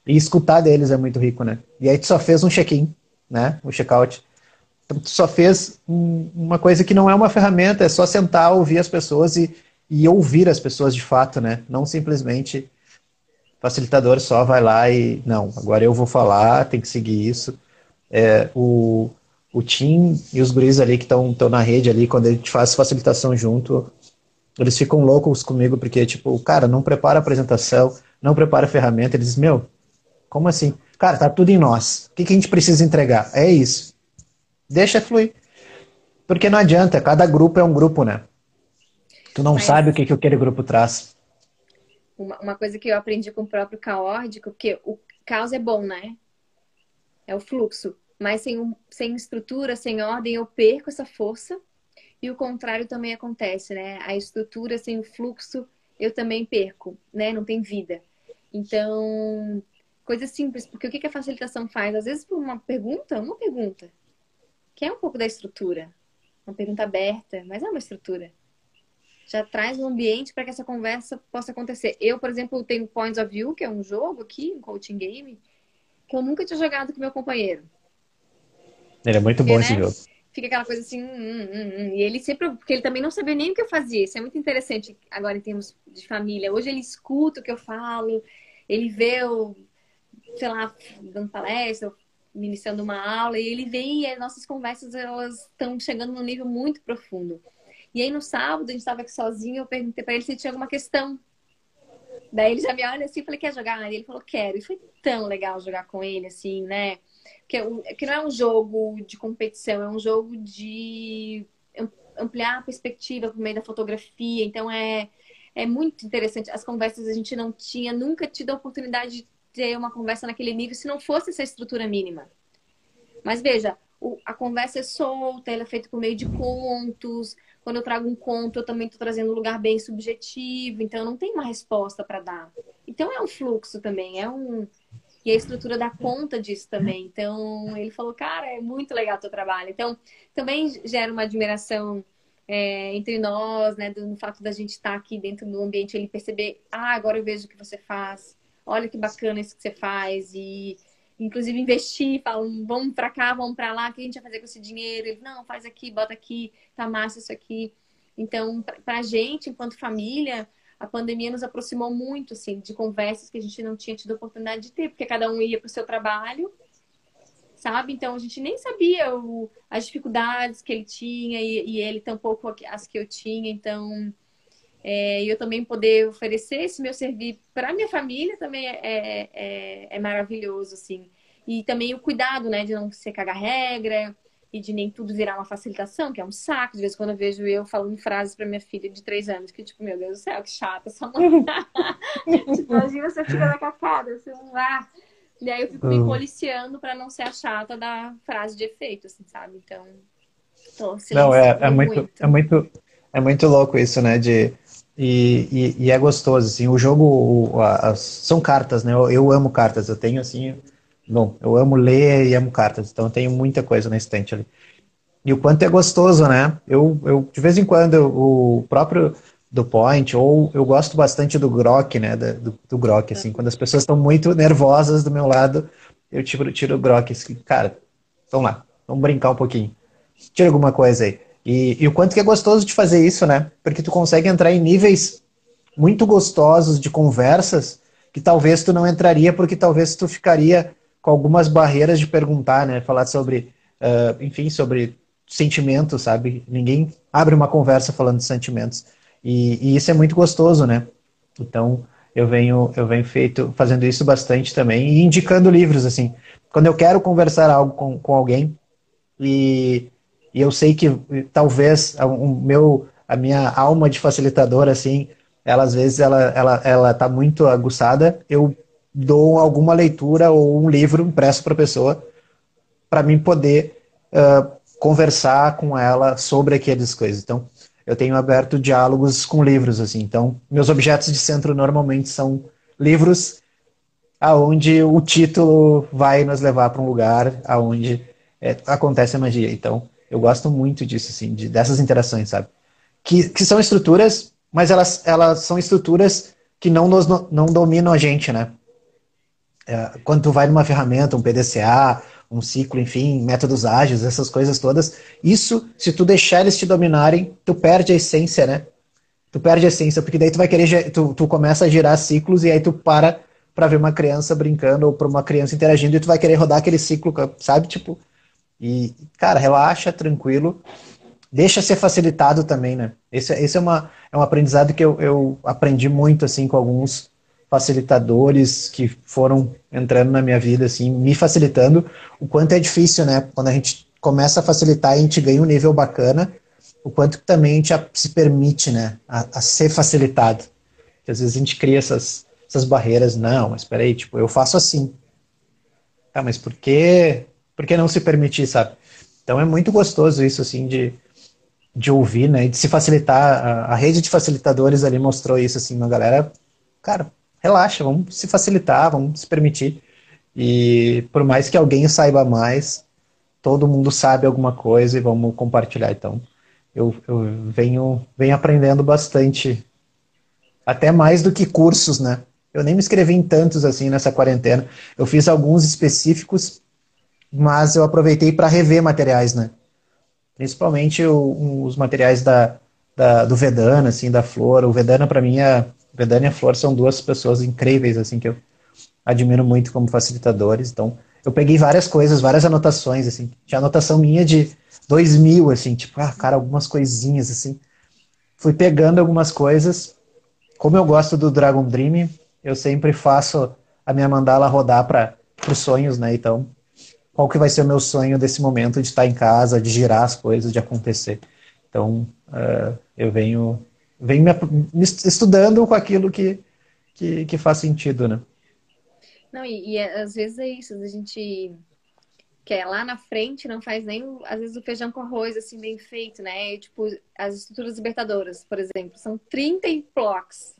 E escutar deles é muito rico, né? E aí tu só fez um check-in, né? Um check-out. Então tu só fez um, uma coisa que não é uma ferramenta, é só sentar, ouvir as pessoas e, e ouvir as pessoas de fato, né? Não simplesmente facilitador só vai lá e não, agora eu vou falar, tem que seguir isso é, o, o Tim e os guris ali que estão na rede ali, quando a gente faz facilitação junto, eles ficam loucos comigo, porque, tipo, cara, não prepara a apresentação, não prepara a ferramenta. Eles dizem, meu, como assim? Cara, tá tudo em nós. O que, que a gente precisa entregar? É isso. Deixa fluir. Porque não adianta, cada grupo é um grupo, né? Tu não Mas... sabe o que, que aquele grupo traz. Uma, uma coisa que eu aprendi com o próprio caótico, porque o caos é bom, né? É o fluxo. Mas sem, sem estrutura, sem ordem, eu perco essa força. E o contrário também acontece, né? A estrutura sem o fluxo, eu também perco, né? Não tem vida. Então, coisa simples, porque o que a facilitação faz? Às vezes, por uma pergunta, uma pergunta, que é um pouco da estrutura. Uma pergunta aberta, mas é uma estrutura. Já traz um ambiente para que essa conversa possa acontecer. Eu, por exemplo, tenho Points of View, que é um jogo aqui, um coaching game, que eu nunca tinha jogado com meu companheiro. Ele é muito bom esse né? jogo. Fica aquela coisa assim, hum, hum, hum. e ele sempre, porque ele também não sabia nem o que eu fazia. Isso é muito interessante agora em termos de família. Hoje ele escuta o que eu falo, ele vê o, sei lá, dando palestra, ministrando uma aula, e ele vem e as nossas conversas elas estão chegando num nível muito profundo. E aí no sábado a gente estava aqui sozinho, eu perguntei para ele se tinha alguma questão. Daí ele já me olha assim e falei, quer jogar? E ele falou, quero. E foi tão legal jogar com ele, assim, né? Que, é que não é um jogo de competição, é um jogo de ampliar a perspectiva por meio da fotografia. Então é, é muito interessante. As conversas a gente não tinha nunca tido a oportunidade de ter uma conversa naquele nível se não fosse essa estrutura mínima. Mas veja, o, a conversa é solta, ela é feita por meio de contos. Quando eu trago um conto, eu também estou trazendo um lugar bem subjetivo, então não tem uma resposta para dar. Então é um fluxo também, é um, e a estrutura dá conta disso também. Então, ele falou, cara, é muito legal o teu trabalho. Então, também gera uma admiração é, entre nós, né? Do, fato da gente estar aqui dentro do ambiente, ele perceber, ah, agora eu vejo o que você faz. Olha que bacana isso que você faz. E, inclusive investir, falam, vamos para cá, vamos para lá, o que a gente vai fazer com esse dinheiro? Ele, não, faz aqui, bota aqui, tá massa isso aqui. Então, para a gente, enquanto família, a pandemia nos aproximou muito, assim, de conversas que a gente não tinha tido oportunidade de ter, porque cada um ia para o seu trabalho, sabe? Então, a gente nem sabia o, as dificuldades que ele tinha e, e ele tampouco as que eu tinha. Então, é, eu também poder oferecer esse meu serviço para minha família também é, é, é, é, maravilhoso, assim. E também o cuidado, né, de não ser cagar regra e de nem tudo virar uma facilitação, que é um saco. De vez em quando eu vejo eu falando frases para minha filha de três anos, que tipo, meu Deus do céu, que chata essa mãe. tipo, imagina você fica na cacada, você não vai. E aí eu fico me uhum. policiando para não ser a chata da frase de efeito, assim, sabe? Então, tô Não, é, é muito, muito, é muito, é muito louco isso, né? De e, e, e, é gostoso, assim, o jogo, as, são cartas, né, eu, eu, amo cartas, eu tenho, assim, bom, eu amo ler e amo cartas, então eu tenho muita coisa na estante ali. E o quanto é gostoso, né, eu, eu de vez em quando, o próprio do Point, ou eu gosto bastante do Grok, né, do, do Grok, assim, quando as pessoas estão muito nervosas do meu lado, eu tiro, tiro o Grok, assim, cara, vamos lá, vamos brincar um pouquinho, tira alguma coisa aí. E, e, o quanto que é gostoso de fazer isso, né? Porque tu consegue entrar em níveis muito gostosos de conversas que talvez tu não entraria porque talvez tu ficaria com algumas barreiras de perguntar, né? Falar sobre, uh, enfim, sobre sentimentos, sabe? Ninguém abre uma conversa falando de sentimentos. E, e, isso é muito gostoso, né? Então, eu venho, eu venho feito, fazendo isso bastante também e indicando livros, assim. Quando eu quero conversar algo com, com alguém e e eu sei que talvez o meu, a minha alma de facilitador, assim, ela às vezes ela, ela, ela tá muito aguçada, eu dou alguma leitura ou um livro impresso para a pessoa para mim poder uh, conversar com ela sobre aquelas coisas. Então, eu tenho aberto diálogos com livros, assim. Então, meus objetos de centro normalmente são livros aonde o título vai nos levar para um lugar aonde é, acontece a magia. Então, eu gosto muito disso, assim, de, dessas interações, sabe? Que, que são estruturas, mas elas, elas são estruturas que não, nos, não dominam a gente, né? É, quando tu vai numa ferramenta, um PDCA, um ciclo, enfim, métodos ágeis, essas coisas todas, isso, se tu deixar eles te dominarem, tu perde a essência, né? Tu perde a essência, porque daí tu vai querer, tu, tu começa a girar ciclos e aí tu para para ver uma criança brincando ou para uma criança interagindo e tu vai querer rodar aquele ciclo, sabe? Tipo, e, cara, relaxa, tranquilo. Deixa ser facilitado também, né? Esse, esse é, uma, é um aprendizado que eu, eu aprendi muito, assim, com alguns facilitadores que foram entrando na minha vida, assim, me facilitando. O quanto é difícil, né? Quando a gente começa a facilitar e a gente ganha um nível bacana, o quanto também a gente se permite, né? A, a ser facilitado. Porque às vezes a gente cria essas, essas barreiras. Não, mas peraí, tipo, eu faço assim. Tá, mas por que por que não se permitir, sabe? Então é muito gostoso isso, assim, de, de ouvir, né? De se facilitar. A, a rede de facilitadores ali mostrou isso, assim, uma galera, cara, relaxa, vamos se facilitar, vamos se permitir. E por mais que alguém saiba mais, todo mundo sabe alguma coisa e vamos compartilhar. Então, eu, eu venho, venho aprendendo bastante, até mais do que cursos, né? Eu nem me inscrevi em tantos assim nessa quarentena. Eu fiz alguns específicos mas eu aproveitei para rever materiais, né? Principalmente o, os materiais da, da, do Vedana, assim, da Flor. O Vedana, para mim, a Vedana e a Flor são duas pessoas incríveis, assim, que eu admiro muito como facilitadores. Então, eu peguei várias coisas, várias anotações, assim. Tinha anotação minha de 2000, assim, tipo, ah, cara, algumas coisinhas, assim. Fui pegando algumas coisas. Como eu gosto do Dragon Dream, eu sempre faço a minha mandala rodar para os sonhos, né? Então, qual que vai ser o meu sonho desse momento de estar em casa, de girar as coisas, de acontecer. Então, uh, eu venho, venho me, me, estudando com aquilo que, que, que, faz sentido, né? Não, e, e, às vezes é isso, a gente quer lá na frente, não faz nem, às vezes, o feijão com arroz, assim, bem feito, né? E, tipo, as estruturas libertadoras, por exemplo, são 30 blocos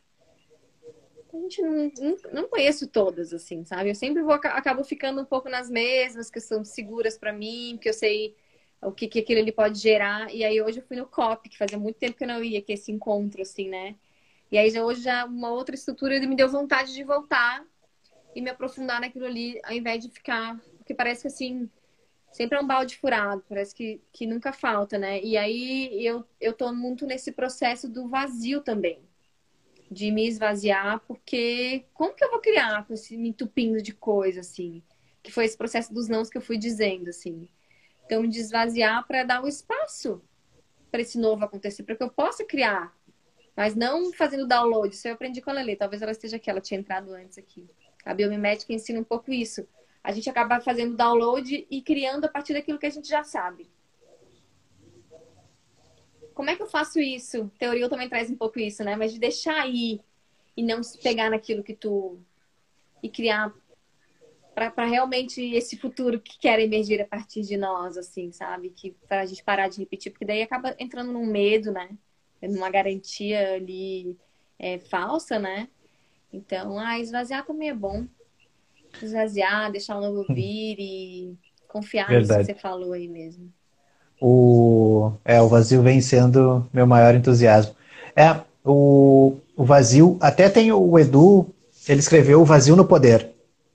a gente não, não, não, conheço todas, assim, sabe? Eu sempre vou, acabo ficando um pouco nas mesmas, que são seguras para mim, que eu sei o que, que aquilo ele pode gerar. E aí hoje eu fui no COP, que fazia muito tempo que eu não ia, que é esse encontro, assim, né? E aí hoje já uma outra estrutura me deu vontade de voltar e me aprofundar naquilo ali, ao invés de ficar. Porque parece que assim, sempre é um balde furado, parece que, que nunca falta, né? E aí eu, eu tô muito nesse processo do vazio também. De me esvaziar, porque como que eu vou criar com esse me entupindo de coisa, assim? Que foi esse processo dos nãos que eu fui dizendo, assim. Então, me desvaziar para dar um espaço para esse novo acontecer, para que eu possa criar. Mas não fazendo download. Isso eu aprendi com a Lelê. Talvez ela esteja aqui, ela tinha entrado antes aqui. A biomimética ensina um pouco isso. A gente acaba fazendo download e criando a partir daquilo que a gente já sabe. Como é que eu faço isso? Teoria também traz um pouco isso, né? Mas de deixar ir e não se pegar naquilo que tu e criar para realmente esse futuro que quer emergir a partir de nós, assim, sabe? Que para a gente parar de repetir, porque daí acaba entrando num medo, né? Numa garantia ali é, falsa, né? Então, ah, esvaziar também é bom. Esvaziar, deixar o novo vir e confiar Verdade. nisso que você falou aí mesmo. O, é, o vazio vem sendo meu maior entusiasmo. É, o, o vazio, até tem o Edu, ele escreveu O Vazio no Poder.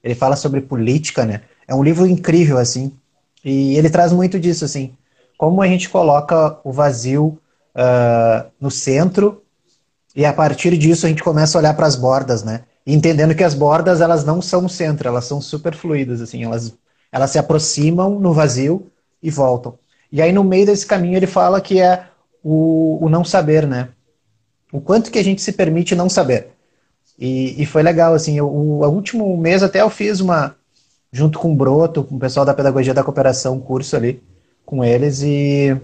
Ele fala sobre política, né? É um livro incrível, assim. E ele traz muito disso, assim. Como a gente coloca o vazio uh, no centro e a partir disso a gente começa a olhar para as bordas, né? entendendo que as bordas elas não são o centro, elas são super fluidas, assim. Elas, elas se aproximam no vazio e voltam. E aí no meio desse caminho ele fala que é o, o não saber, né? O quanto que a gente se permite não saber. E, e foi legal, assim, eu, o, o último mês até eu fiz uma, junto com o Broto, com o pessoal da Pedagogia da Cooperação, um curso ali com eles, e,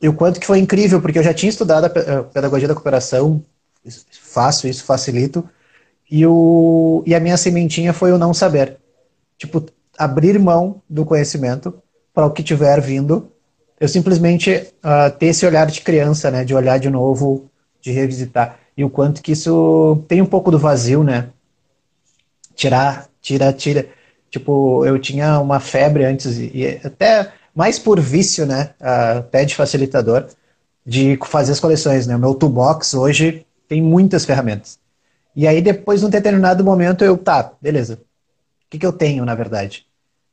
e o quanto que foi incrível, porque eu já tinha estudado a Pedagogia da Cooperação, faço isso, facilito, e, o, e a minha sementinha foi o não saber. Tipo, abrir mão do conhecimento para o que tiver vindo. Eu simplesmente uh, ter esse olhar de criança, né? De olhar de novo, de revisitar e o quanto que isso tem um pouco do vazio, né? Tirar, tira, tira. Tipo, eu tinha uma febre antes, e até mais por vício, né? Até de facilitador, de fazer as coleções, né? O meu toolbox hoje tem muitas ferramentas. E aí, depois, num determinado momento, eu, tá, beleza. O que, que eu tenho, na verdade?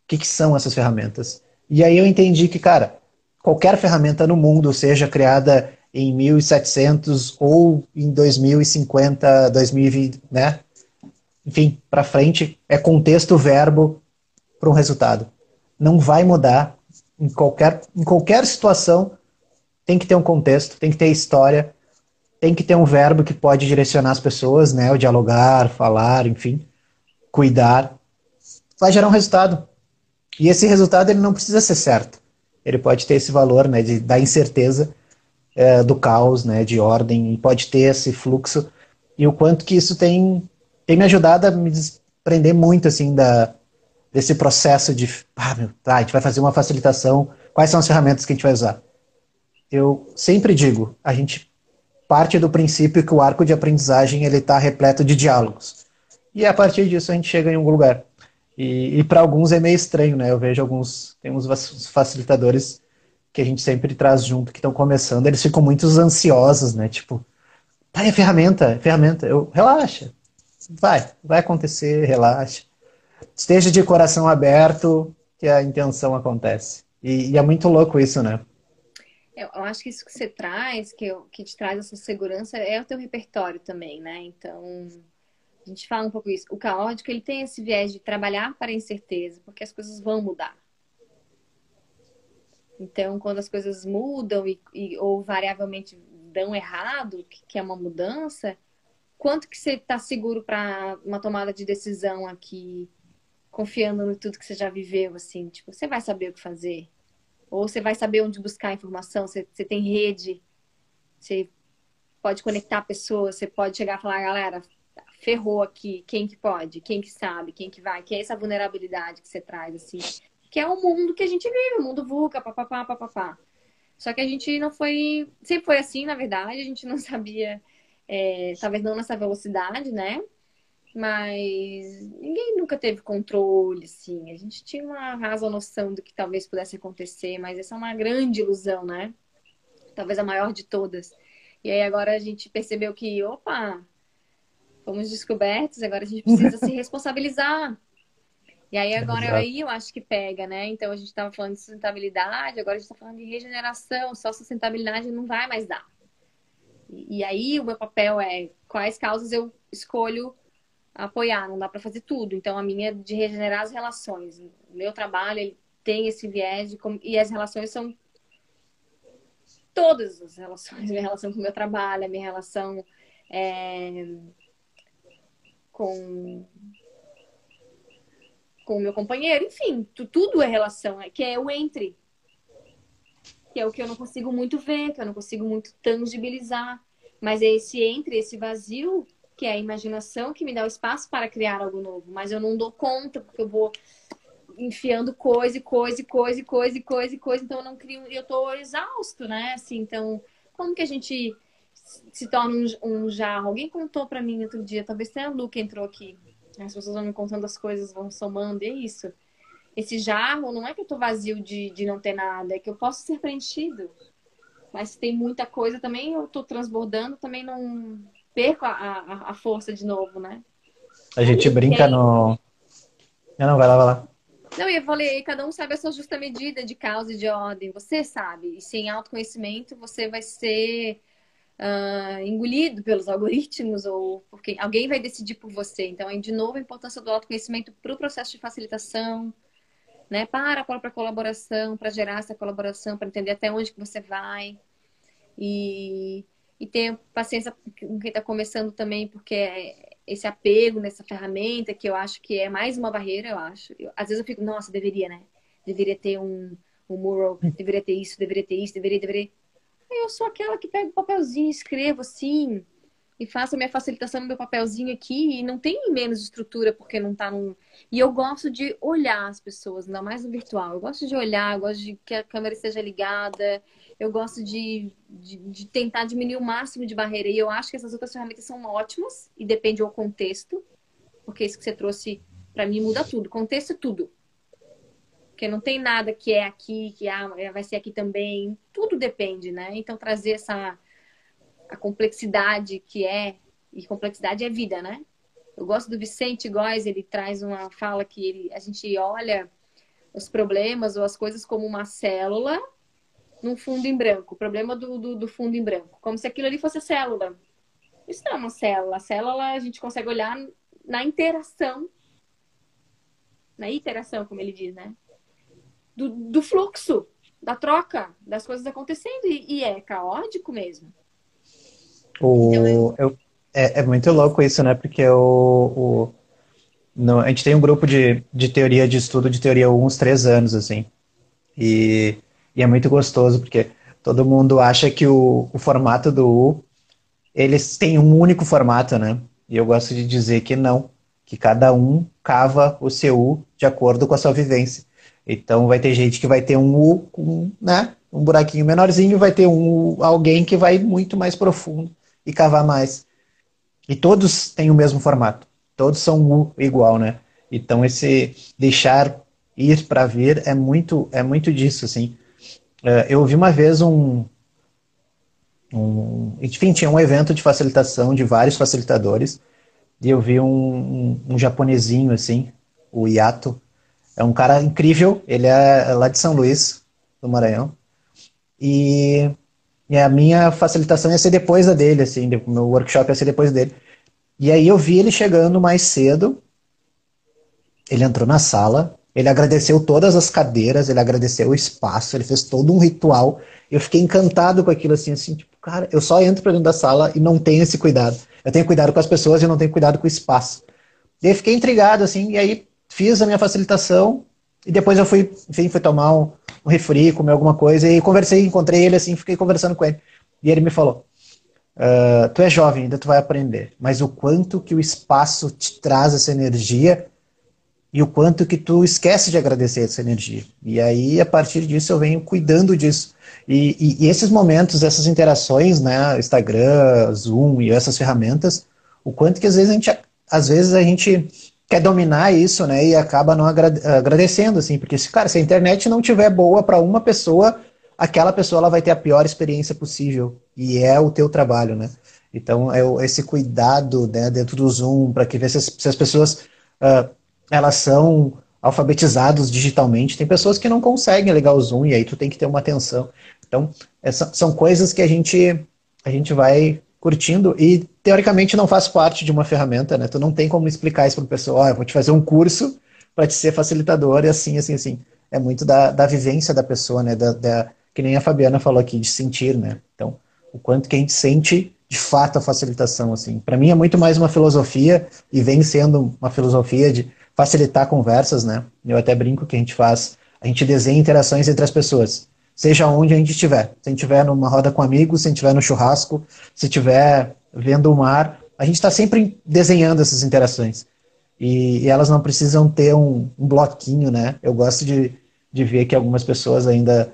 O que, que são essas ferramentas? E aí eu entendi que, cara, qualquer ferramenta no mundo, seja criada em 1700 ou em 2050, 2020, né? Enfim, para frente é contexto verbo para um resultado. Não vai mudar em qualquer em qualquer situação. Tem que ter um contexto, tem que ter história, tem que ter um verbo que pode direcionar as pessoas, né? O dialogar, falar, enfim, cuidar. Vai gerar um resultado. E esse resultado ele não precisa ser certo. Ele pode ter esse valor, né? De dar incerteza é, do caos, né, de ordem, e pode ter esse fluxo, e o quanto que isso tem, tem me ajudado a me desprender muito, assim, da, desse processo de, ah, meu, tá, a gente vai fazer uma facilitação, quais são as ferramentas que a gente vai usar? Eu sempre digo, a gente parte do princípio que o arco de aprendizagem ele está repleto de diálogos. E a partir disso a gente chega em algum lugar. E, e para alguns é meio estranho, né? Eu vejo alguns, tem uns facilitadores que a gente sempre traz junto, que estão começando, eles ficam muito ansiosos, né? Tipo, tá a ferramenta, ferramenta. Eu, relaxa, vai, vai acontecer, relaxa. Esteja de coração aberto, que a intenção acontece. E, e é muito louco isso, né? Eu, eu acho que isso que você traz, que, eu, que te traz essa segurança, é o teu repertório também, né? Então, a gente fala um pouco isso. O caótico, ele tem esse viés de trabalhar para a incerteza, porque as coisas vão mudar. Então, quando as coisas mudam e, e ou variavelmente dão errado, que, é uma mudança, quanto que você está seguro para uma tomada de decisão aqui, confiando no tudo que você já viveu, assim? Tipo, você vai saber o que fazer? Ou você vai saber onde buscar informação? Você, você tem rede? Você pode conectar pessoas? Você pode chegar e falar, galera, ferrou aqui, quem que pode? Quem que sabe? Quem que vai? Que é essa vulnerabilidade que você traz, assim que é o mundo que a gente vive, o mundo VUCA, papapá, papapá. Só que a gente não foi. Sempre foi assim, na verdade, a gente não sabia, é, talvez não nessa velocidade, né? Mas ninguém nunca teve controle, assim. A gente tinha uma rasa noção do que talvez pudesse acontecer, mas essa é uma grande ilusão, né? Talvez a maior de todas. E aí agora a gente percebeu que, opa, fomos descobertos, agora a gente precisa se responsabilizar. E aí agora Exato. aí eu acho que pega, né? Então a gente estava falando de sustentabilidade, agora a gente está falando de regeneração, só sustentabilidade não vai mais dar. E, e aí o meu papel é quais causas eu escolho apoiar, não dá para fazer tudo. Então a minha é de regenerar as relações. O meu trabalho ele tem esse viés de como... e as relações são todas as relações, minha relação com o meu trabalho, a minha relação é... com com o meu companheiro, enfim, tudo é relação, é, que é o entre. Que é o que eu não consigo muito ver, que eu não consigo muito tangibilizar. Mas é esse entre, esse vazio, que é a imaginação que me dá o espaço para criar algo novo. Mas eu não dou conta, porque eu vou enfiando coisa coisa coisa coisa coisa coisa, então eu não crio, eu tô exausto, né? Assim, então, como que a gente se torna um, um jarro? Alguém contou para mim outro dia, talvez tenha a Lu que entrou aqui. As pessoas vão me contando as coisas, vão somando, e é isso. Esse jarro não é que eu tô vazio de, de não ter nada, é que eu posso ser preenchido. Mas se tem muita coisa também, eu tô transbordando, também não perco a, a, a força de novo, né? A gente e brinca tem... no. Não, não, vai lá, vai lá. Não, eu falei, cada um sabe a sua justa medida de causa e de ordem. Você sabe. E sem autoconhecimento, você vai ser uh, engolido pelos algoritmos ou porque alguém vai decidir por você. Então, aí, de novo, a importância do autoconhecimento para o processo de facilitação, né? Para a própria colaboração, para gerar essa colaboração, para entender até onde que você vai. E, e ter paciência com quem está começando também, porque é esse apego nessa ferramenta, que eu acho que é mais uma barreira, eu acho. Eu, às vezes eu fico, nossa, deveria, né? Deveria ter um, um mural, deveria ter isso, deveria ter isso, deveria, deveria. Eu sou aquela que pega o papelzinho, escrevo assim, e faço a minha facilitação no meu papelzinho aqui, e não tem menos estrutura porque não tá num. E eu gosto de olhar as pessoas, ainda mais no virtual. Eu gosto de olhar, gosto de que a câmera esteja ligada, eu gosto de, de, de tentar diminuir o máximo de barreira. E eu acho que essas outras ferramentas são ótimas, e depende do contexto, porque isso que você trouxe para mim muda tudo. Contexto é tudo. Porque não tem nada que é aqui, que ah, vai ser aqui também. Tudo depende, né? Então trazer essa a complexidade que é, e complexidade é vida, né? Eu gosto do Vicente Góes, ele traz uma fala que ele, a gente olha os problemas ou as coisas como uma célula num fundo em branco. O problema do, do, do fundo em branco. Como se aquilo ali fosse a célula. Isso não é uma célula. A célula a gente consegue olhar na interação, na iteração, como ele diz, né? Do, do fluxo, da troca, das coisas acontecendo. E, e é caótico mesmo. O, então, eu, é, é, muito louco isso, né? Porque o, o no, a gente tem um grupo de, de teoria de estudo de teoria há uns três anos, assim. E, e é muito gostoso, porque todo mundo acha que o, o formato do U, eles têm um único formato, né? E eu gosto de dizer que não, que cada um cava o seu U de acordo com a sua vivência. Então vai ter gente que vai ter um U com, né, um buraquinho menorzinho, vai ter um alguém que vai muito mais profundo e cavar mais. E todos têm o mesmo formato. Todos são U igual, né? Então esse deixar ir para vir é muito é muito disso assim. É, eu ouvi uma vez um, um enfim tinha um evento de facilitação de vários facilitadores e eu vi um, um, um japonesinho assim, o Yato, é um cara incrível, ele é lá de São Luís, do Maranhão. E, e a minha facilitação ia ser depois da dele, assim, o meu workshop ia ser depois dele. E aí eu vi ele chegando mais cedo, ele entrou na sala, ele agradeceu todas as cadeiras, ele agradeceu o espaço, ele fez todo um ritual. Eu fiquei encantado com aquilo, assim, assim, tipo, cara, eu só entro pra dentro da sala e não tenho esse cuidado. Eu tenho cuidado com as pessoas e não tenho cuidado com o espaço. E aí fiquei intrigado, assim, e aí fiz a minha facilitação e depois eu fui, enfim, fui tomar um, um refri, comer alguma coisa e conversei, encontrei ele assim, fiquei conversando com ele. E ele me falou: uh, Tu é jovem, ainda tu vai aprender, mas o quanto que o espaço te traz essa energia e o quanto que tu esquece de agradecer essa energia. E aí, a partir disso, eu venho cuidando disso. E, e, e esses momentos, essas interações, né, Instagram, Zoom e essas ferramentas, o quanto que às vezes a gente, às vezes a gente quer dominar isso, né? E acaba não agradecendo, assim, porque se, cara, se a internet não tiver boa para uma pessoa, aquela pessoa ela vai ter a pior experiência possível. E é o teu trabalho, né? Então, é esse cuidado né, dentro do Zoom para que ver se as, se as pessoas uh, elas são alfabetizadas digitalmente. Tem pessoas que não conseguem ligar o Zoom e aí tu tem que ter uma atenção. Então, essa, são coisas que a gente, a gente vai curtindo e teoricamente não faz parte de uma ferramenta, né? Tu não tem como explicar isso para o pessoal, oh, eu vou te fazer um curso para te ser facilitador e assim, assim, assim. É muito da, da vivência da pessoa, né? Da, da, que nem a Fabiana falou aqui, de sentir, né? Então, o quanto que a gente sente de fato a facilitação, assim. Para mim é muito mais uma filosofia e vem sendo uma filosofia de facilitar conversas, né? Eu até brinco que a gente faz, a gente desenha interações entre as pessoas, seja onde a gente estiver. Se a gente estiver numa roda com amigos, se a gente estiver no churrasco, se estiver vendo o mar, a gente está sempre desenhando essas interações. E, e, elas não precisam ter um, um bloquinho, né? Eu gosto de, de ver que algumas pessoas ainda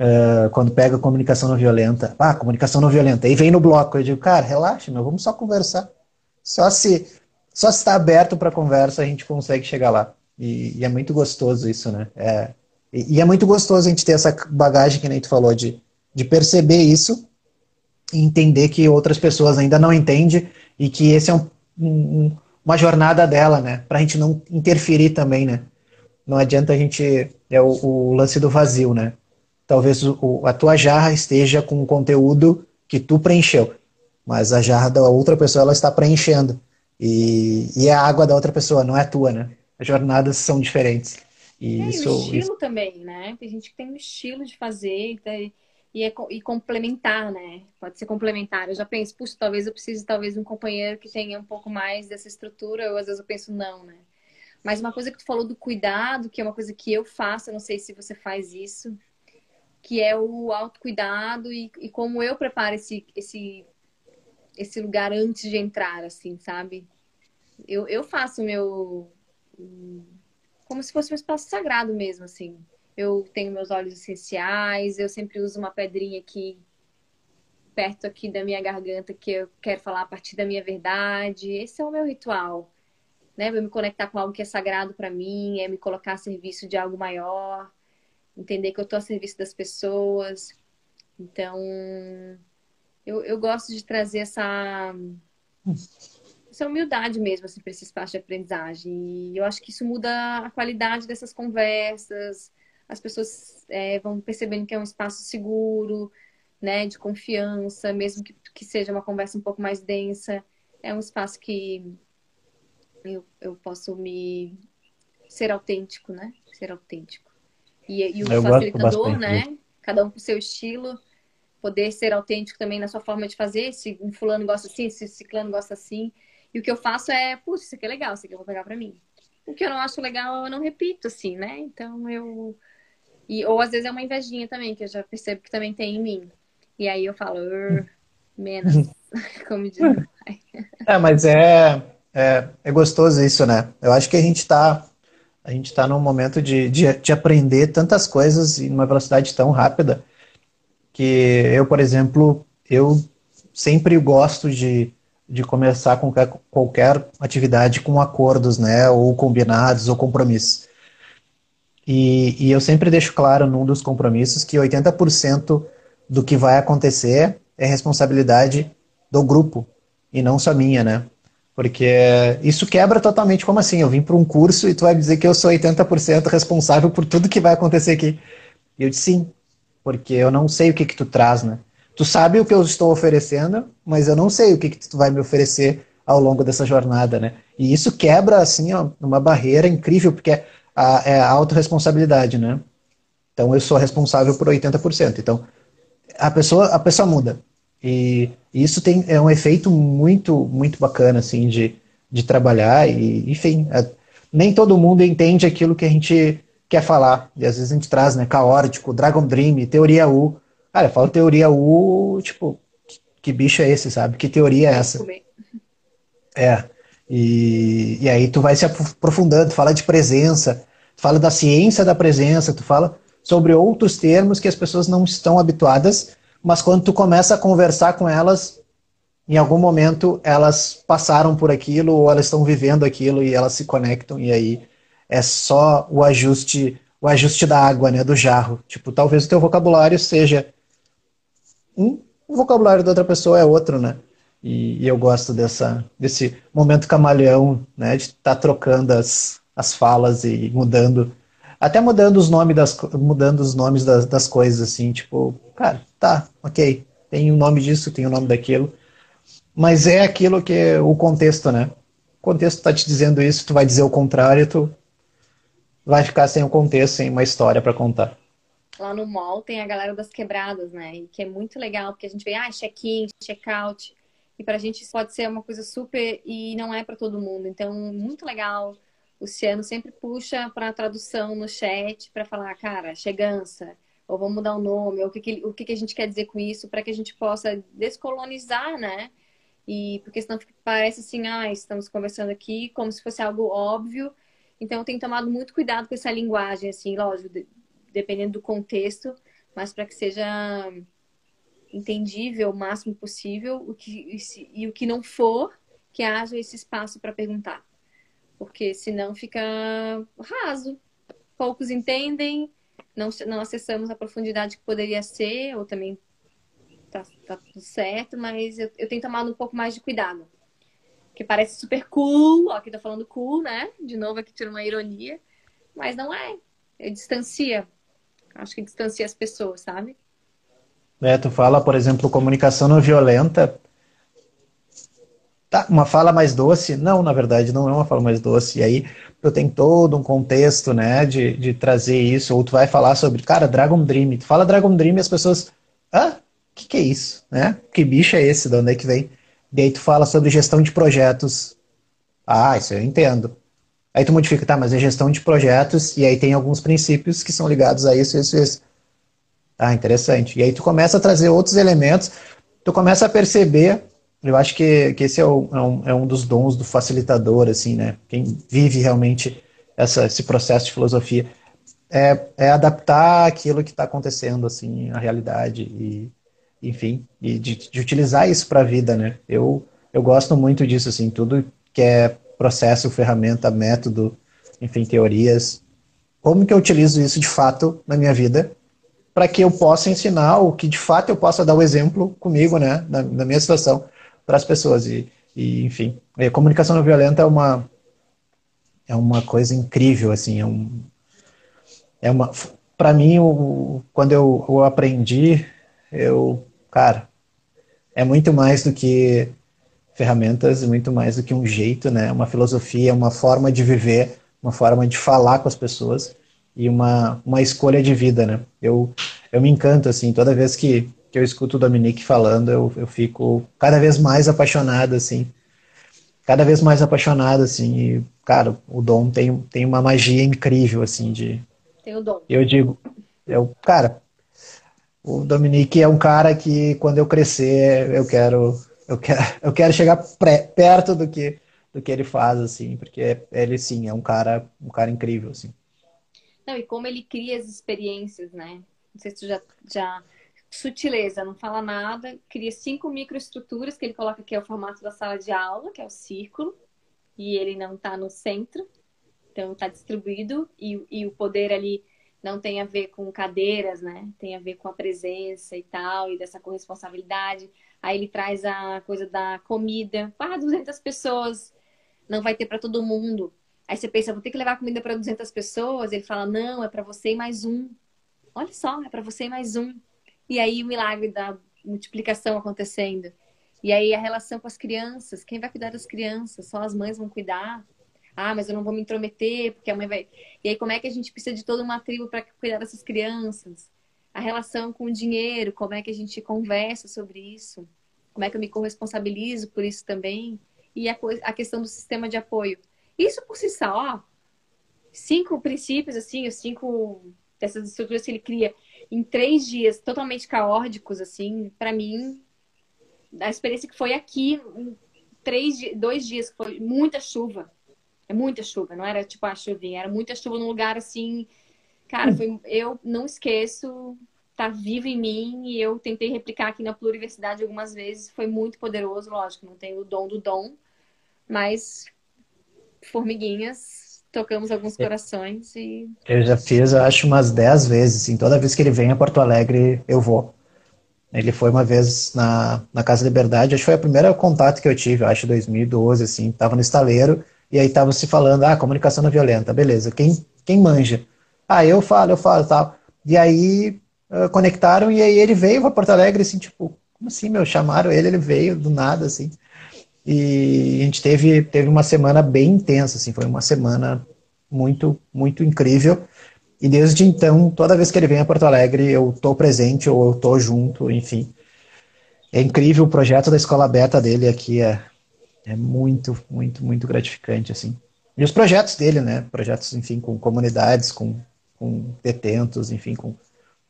uh, quando pega comunicação não violenta, ah, comunicação não violenta, aí vem no bloco, eu digo, cara, relaxa, meu, vamos só conversar. Só se só está aberto para conversa a gente consegue chegar lá. E, e, é muito gostoso isso, né? É, e, e, é muito gostoso a gente ter essa bagagem que nem tu falou, de, de perceber isso e entender que outras pessoas ainda não entendem e que esse é um, um, uma jornada dela, né? Para a gente não interferir também, né? Não adianta a gente. É o, o lance do vazio, né? talvez o, a tua jarra esteja com o conteúdo que tu preencheu, mas a jarra da outra pessoa ela está preenchendo. E, e é a água da outra pessoa, não é tua, né? As jornadas são diferentes. E, é, isso, o estilo isso... também, né? Tem gente que tem um estilo de fazer e, é, e complementar, né? Pode ser complementar. Eu já penso, puxa, talvez eu precise talvez de um companheiro que tenha um pouco mais dessa estrutura, ou às vezes eu penso, não, né? Mas uma coisa que tu falou do cuidado, que é uma coisa que eu faço, eu não sei se você faz isso, que é o autocuidado e, e como eu preparo esse, esse, esse lugar antes de entrar, assim, sabe? Eu, eu faço meu. Como se fosse um espaço sagrado mesmo, assim. Eu tenho meus óleos essenciais, eu sempre uso uma pedrinha aqui perto aqui da minha garganta que eu quero falar a partir da minha verdade. Esse é o meu ritual, né? Eu me conectar com algo que é sagrado para mim, é me colocar a serviço de algo maior entender que eu estou a serviço das pessoas. Então, eu, eu gosto de trazer essa, essa humildade mesmo assim, para esse espaço de aprendizagem. E eu acho que isso muda a qualidade dessas conversas. As pessoas é, vão percebendo que é um espaço seguro, né, de confiança, mesmo que, que seja uma conversa um pouco mais densa. É um espaço que eu, eu posso me ser autêntico, né? Ser autêntico. E, e o eu facilitador, né? Cada um com seu estilo, poder ser autêntico também na sua forma de fazer. Se um fulano gosta assim, se ciclano gosta assim. E o que eu faço é, putz, isso aqui é legal, isso aqui eu vou pegar pra mim. O que eu não acho legal, eu não repito, assim, né? Então eu. E, ou às vezes é uma invejinha também, que eu já percebo que também tem em mim. E aí eu falo, menos, como diz o pai. É, mas é, é, é gostoso isso, né? Eu acho que a gente tá a gente está num momento de, de, de, aprender tantas coisas em uma velocidade tão rápida que eu, por exemplo, eu sempre gosto de, de começar com qualquer, atividade com acordos, né, ou combinados, ou compromissos. E, e eu sempre deixo claro num dos compromissos que 80% do que vai acontecer é responsabilidade do grupo e não só minha, né? Porque isso quebra totalmente como assim? Eu vim para um curso e tu vai dizer que eu sou 80% responsável por tudo que vai acontecer aqui. E eu disse sim, porque eu não sei o que que tu traz, né? Tu sabe o que eu estou oferecendo, mas eu não sei o que que tu vai me oferecer ao longo dessa jornada, né? E isso quebra, assim, ó, uma barreira incrível, porque é a, é a autorresponsabilidade, né? Então eu sou responsável por 80%. Então a pessoa, a pessoa muda. E isso tem, é um efeito muito, muito bacana, assim, de, de trabalhar. E, enfim, é, nem todo mundo entende aquilo que a gente quer falar. E às vezes a gente traz, né, caótico, Dragon Dream, teoria U. Cara, eu falo teoria U, tipo, que, bicho é esse, sabe? Que teoria é essa? É. E, e aí tu vai se aprofundando, tu fala de presença, tu fala da ciência da presença, tu fala sobre outros termos que as pessoas não estão habituadas mas quando tu começa a conversar com elas, em algum momento elas passaram por aquilo ou elas estão vivendo aquilo e elas se conectam e aí é só o ajuste, o ajuste da água, né, do jarro. Tipo, talvez o teu vocabulário seja um, o vocabulário da outra pessoa é outro, né? E, e eu gosto dessa, desse momento camaleão, né? De estar tá trocando as, as falas e mudando. Até mudando os nomes das, mudando os nomes das, das coisas, assim, tipo, cara, tá, ok, tem o nome disso, tem o nome daquilo. Mas é aquilo que é o contexto, né? O contexto está te dizendo isso, tu vai dizer o contrário, tu vai ficar sem o contexto, sem uma história para contar. Lá no mall tem a galera das quebradas, né? E que é muito legal, porque a gente vê, ah, check-in, check-out. E pra gente isso pode ser uma coisa super e não é para todo mundo. Então, muito legal. O Ciano sempre puxa para tradução no chat para falar, cara, chegança, ou vamos mudar o nome, ou o que, que, o que, que a gente quer dizer com isso, para que a gente possa descolonizar, né? E porque senão parece assim, ah, estamos conversando aqui como se fosse algo óbvio. Então, eu tenho tomado muito cuidado com essa linguagem, assim, lógico, dependendo do contexto, mas para que seja entendível o máximo possível o que, e, o que não for, que haja esse espaço para perguntar. Porque senão fica raso. Poucos entendem, não, não acessamos a profundidade que poderia ser, ou também tá, tá tudo certo, mas eu, eu tenho tomado um pouco mais de cuidado. Que parece super cool, ó, aqui tá falando cool, né? De novo aqui tira uma ironia, mas não é. Eu distancia. Acho que distancia as pessoas, sabe? É, tu fala, por exemplo, comunicação não violenta. Tá, uma fala mais doce? Não, na verdade, não é uma fala mais doce. E aí tu tem todo um contexto, né, de, de trazer isso. Ou tu vai falar sobre, cara, Dragon Dream. Tu fala Dragon Dream e as pessoas, ah, que, que é isso? Né? Que bicho é esse? De onde é que vem? E aí tu fala sobre gestão de projetos. Ah, isso eu entendo. Aí tu modifica, tá, mas é gestão de projetos, e aí tem alguns princípios que são ligados a isso, isso, isso. Ah, interessante. E aí tu começa a trazer outros elementos, tu começa a perceber, eu acho que, que esse é, o, é, um, é um dos dons do facilitador, assim, né? Quem vive realmente essa, esse processo de filosofia é, é adaptar aquilo que está acontecendo, assim, à realidade e enfim, e de, de utilizar isso para a vida, né? Eu, eu gosto muito disso, assim, tudo que é processo, ferramenta, método, enfim, teorias. Como que eu utilizo isso de fato na minha vida para que eu possa ensinar o que de fato eu possa dar o exemplo comigo, né, na, na minha situação, para as pessoas. E, e, enfim, a comunicação não violenta é uma é uma coisa incrível, assim, é um é uma para mim o, quando eu, eu aprendi eu cara, é muito mais do que ferramentas, muito mais do que um jeito, né? Uma filosofia, uma forma de viver, uma forma de falar com as pessoas e uma, uma escolha de vida, né? Eu, eu me encanto, assim, toda vez que, que eu escuto o Dominique falando, eu, eu fico cada vez mais apaixonado, assim, cada vez mais apaixonado, assim, e, cara, o Dom tem, tem uma magia incrível, assim, de... Tem o Dom. Eu digo, eu, cara, o Dominique é um cara que quando eu crescer eu quero eu quero, eu quero chegar pré, perto do que do que ele faz assim porque ele sim é um cara um cara incrível assim não e como ele cria as experiências né não sei se tu já já sutileza não fala nada cria cinco microestruturas que ele coloca aqui é o formato da sala de aula que é o círculo e ele não está no centro então está distribuído e, e o poder ali não tem a ver com cadeiras, né? Tem a ver com a presença e tal, e dessa corresponsabilidade. Aí ele traz a coisa da comida. Ah, 200 pessoas, não vai ter para todo mundo. Aí você pensa, vou ter que levar comida para 200 pessoas. Ele fala, não, é para você e mais um. Olha só, é para você e mais um. E aí o milagre da multiplicação acontecendo. E aí a relação com as crianças. Quem vai cuidar das crianças? Só as mães vão cuidar. Ah, mas eu não vou me intrometer, porque a mãe vai. E aí, como é que a gente precisa de toda uma tribo para cuidar dessas crianças? A relação com o dinheiro, como é que a gente conversa sobre isso? Como é que eu me corresponsabilizo por isso também? E a, a questão do sistema de apoio. Isso por si só, cinco princípios, assim, os cinco dessas estruturas que ele cria em três dias totalmente caóticos, assim, para mim, a experiência que foi aqui, três, dois dias foi muita chuva, é muita chuva, não era tipo a chuvinha, era muita chuva num lugar assim. Cara, foi, eu não esqueço, tá vivo em mim e eu tentei replicar aqui na Pluriversidade algumas vezes. Foi muito poderoso, lógico, não tenho o dom do dom, mas formiguinhas, tocamos alguns corações e. Eu já fiz, eu acho, umas 10 vezes. Assim, toda vez que ele vem a Porto Alegre, eu vou. Ele foi uma vez na, na Casa Liberdade, acho que foi o primeiro contato que eu tive, acho, 2012, assim, tava no estaleiro, e aí tava se falando, ah, comunicação não violenta, beleza, quem, quem manja? Ah, eu falo, eu falo, tal. E aí uh, conectaram, e aí ele veio para Porto Alegre, assim, tipo, como assim, meu, chamaram ele, ele veio do nada, assim. E a gente teve, teve uma semana bem intensa, assim, foi uma semana muito, muito incrível. E desde então, toda vez que ele vem a Porto Alegre, eu tô presente ou eu tô junto, enfim. É incrível o projeto da escola beta dele aqui, é, é muito, muito, muito gratificante, assim. E os projetos dele, né? Projetos, enfim, com comunidades, com, com detentos, enfim, com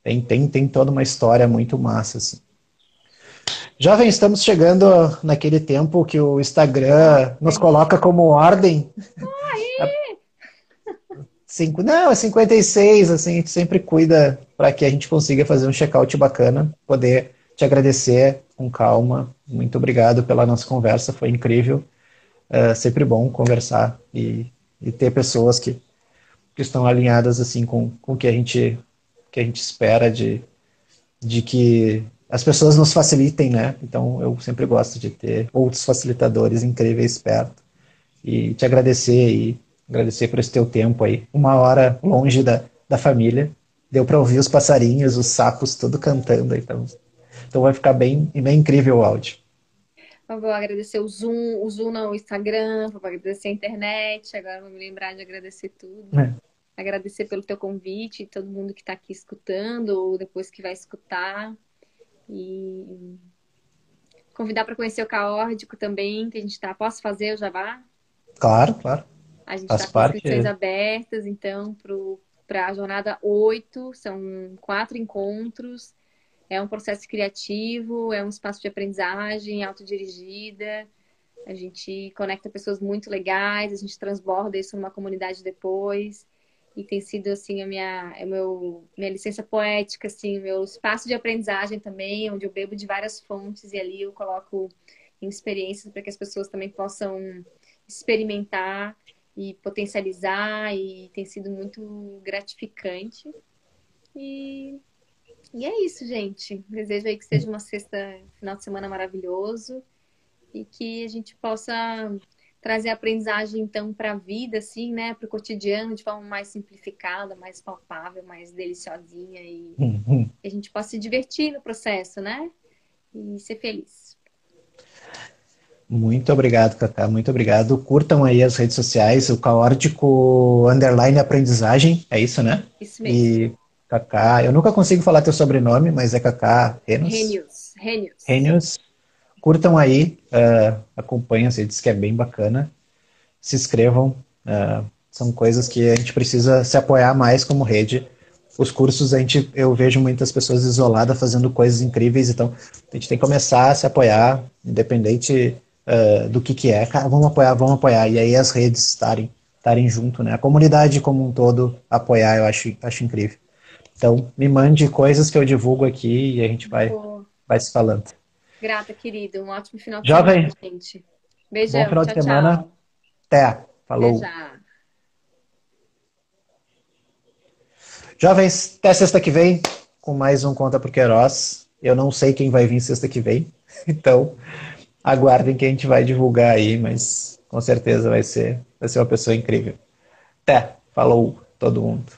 tem, tem, tem toda uma história muito massa, assim. Jovem, estamos chegando naquele tempo que o Instagram nos coloca como ordem. Cinco, não, é 56, assim, a gente sempre cuida para que a gente consiga fazer um check-out bacana, poder te agradecer com calma. Muito obrigado pela nossa conversa, foi incrível. É sempre bom conversar e, e ter pessoas que, que estão alinhadas assim com, com o que a gente, que a gente espera de, de que as pessoas nos facilitem, né? Então eu sempre gosto de ter outros facilitadores incríveis perto. E te agradecer e agradecer por esse teu tempo aí. Uma hora longe da, da família. Deu para ouvir os passarinhos, os sapos, tudo cantando. Então, então vai ficar bem, bem incrível o áudio. Eu vou agradecer o Zoom, o Zoom no Instagram, vou agradecer a internet, agora vou me lembrar de agradecer tudo. É. Agradecer pelo teu convite, todo mundo que está aqui escutando, ou depois que vai escutar. E convidar para conhecer o Caórdico também, que a gente está. Posso fazer o jabá? Claro, claro. A gente está com inscrições abertas, então, para a jornada 8, são quatro encontros. É um processo criativo, é um espaço de aprendizagem autodirigida. A gente conecta pessoas muito legais, a gente transborda isso numa comunidade depois. E tem sido, assim, a minha, a meu, minha licença poética, assim, meu espaço de aprendizagem também, onde eu bebo de várias fontes e ali eu coloco em experiências para que as pessoas também possam experimentar e potencializar e tem sido muito gratificante. E, e é isso, gente. Desejo aí que seja uma sexta, final de semana maravilhoso e que a gente possa trazer a aprendizagem então para a vida, assim, né, para o cotidiano de forma mais simplificada, mais palpável, mais deliciosinha e uhum. a gente possa se divertir no processo, né, e ser feliz. Muito obrigado, Cacá. Muito obrigado. Curtam aí as redes sociais, o Caórdico Underline Aprendizagem, é isso, né? Isso mesmo. E Cacá, eu nunca consigo falar teu sobrenome, mas é Cacá Renos. Renius. Renius. Renius. Curtam aí, uh, acompanhem as redes, que é bem bacana. Se inscrevam. Uh, são coisas que a gente precisa se apoiar mais como rede. Os cursos, a gente, eu vejo muitas pessoas isoladas fazendo coisas incríveis, então a gente tem que começar a se apoiar, independente uh, do que, que é. Cara, vamos apoiar, vamos apoiar. E aí as redes estarem, estarem junto, né? A comunidade como um todo apoiar, eu acho, acho incrível. Então, me mande coisas que eu divulgo aqui e a gente vai, vai se falando. Grata, querido. Um ótimo final de Jovem. semana, gente. Beijão. Bom final tchau, de semana. Tchau. Até. Falou. Jovens, até sexta que vem com mais um Conta pro Queiroz. Eu não sei quem vai vir sexta que vem, então aguardem que a gente vai divulgar aí, mas com certeza vai ser, vai ser uma pessoa incrível. Até, falou todo mundo.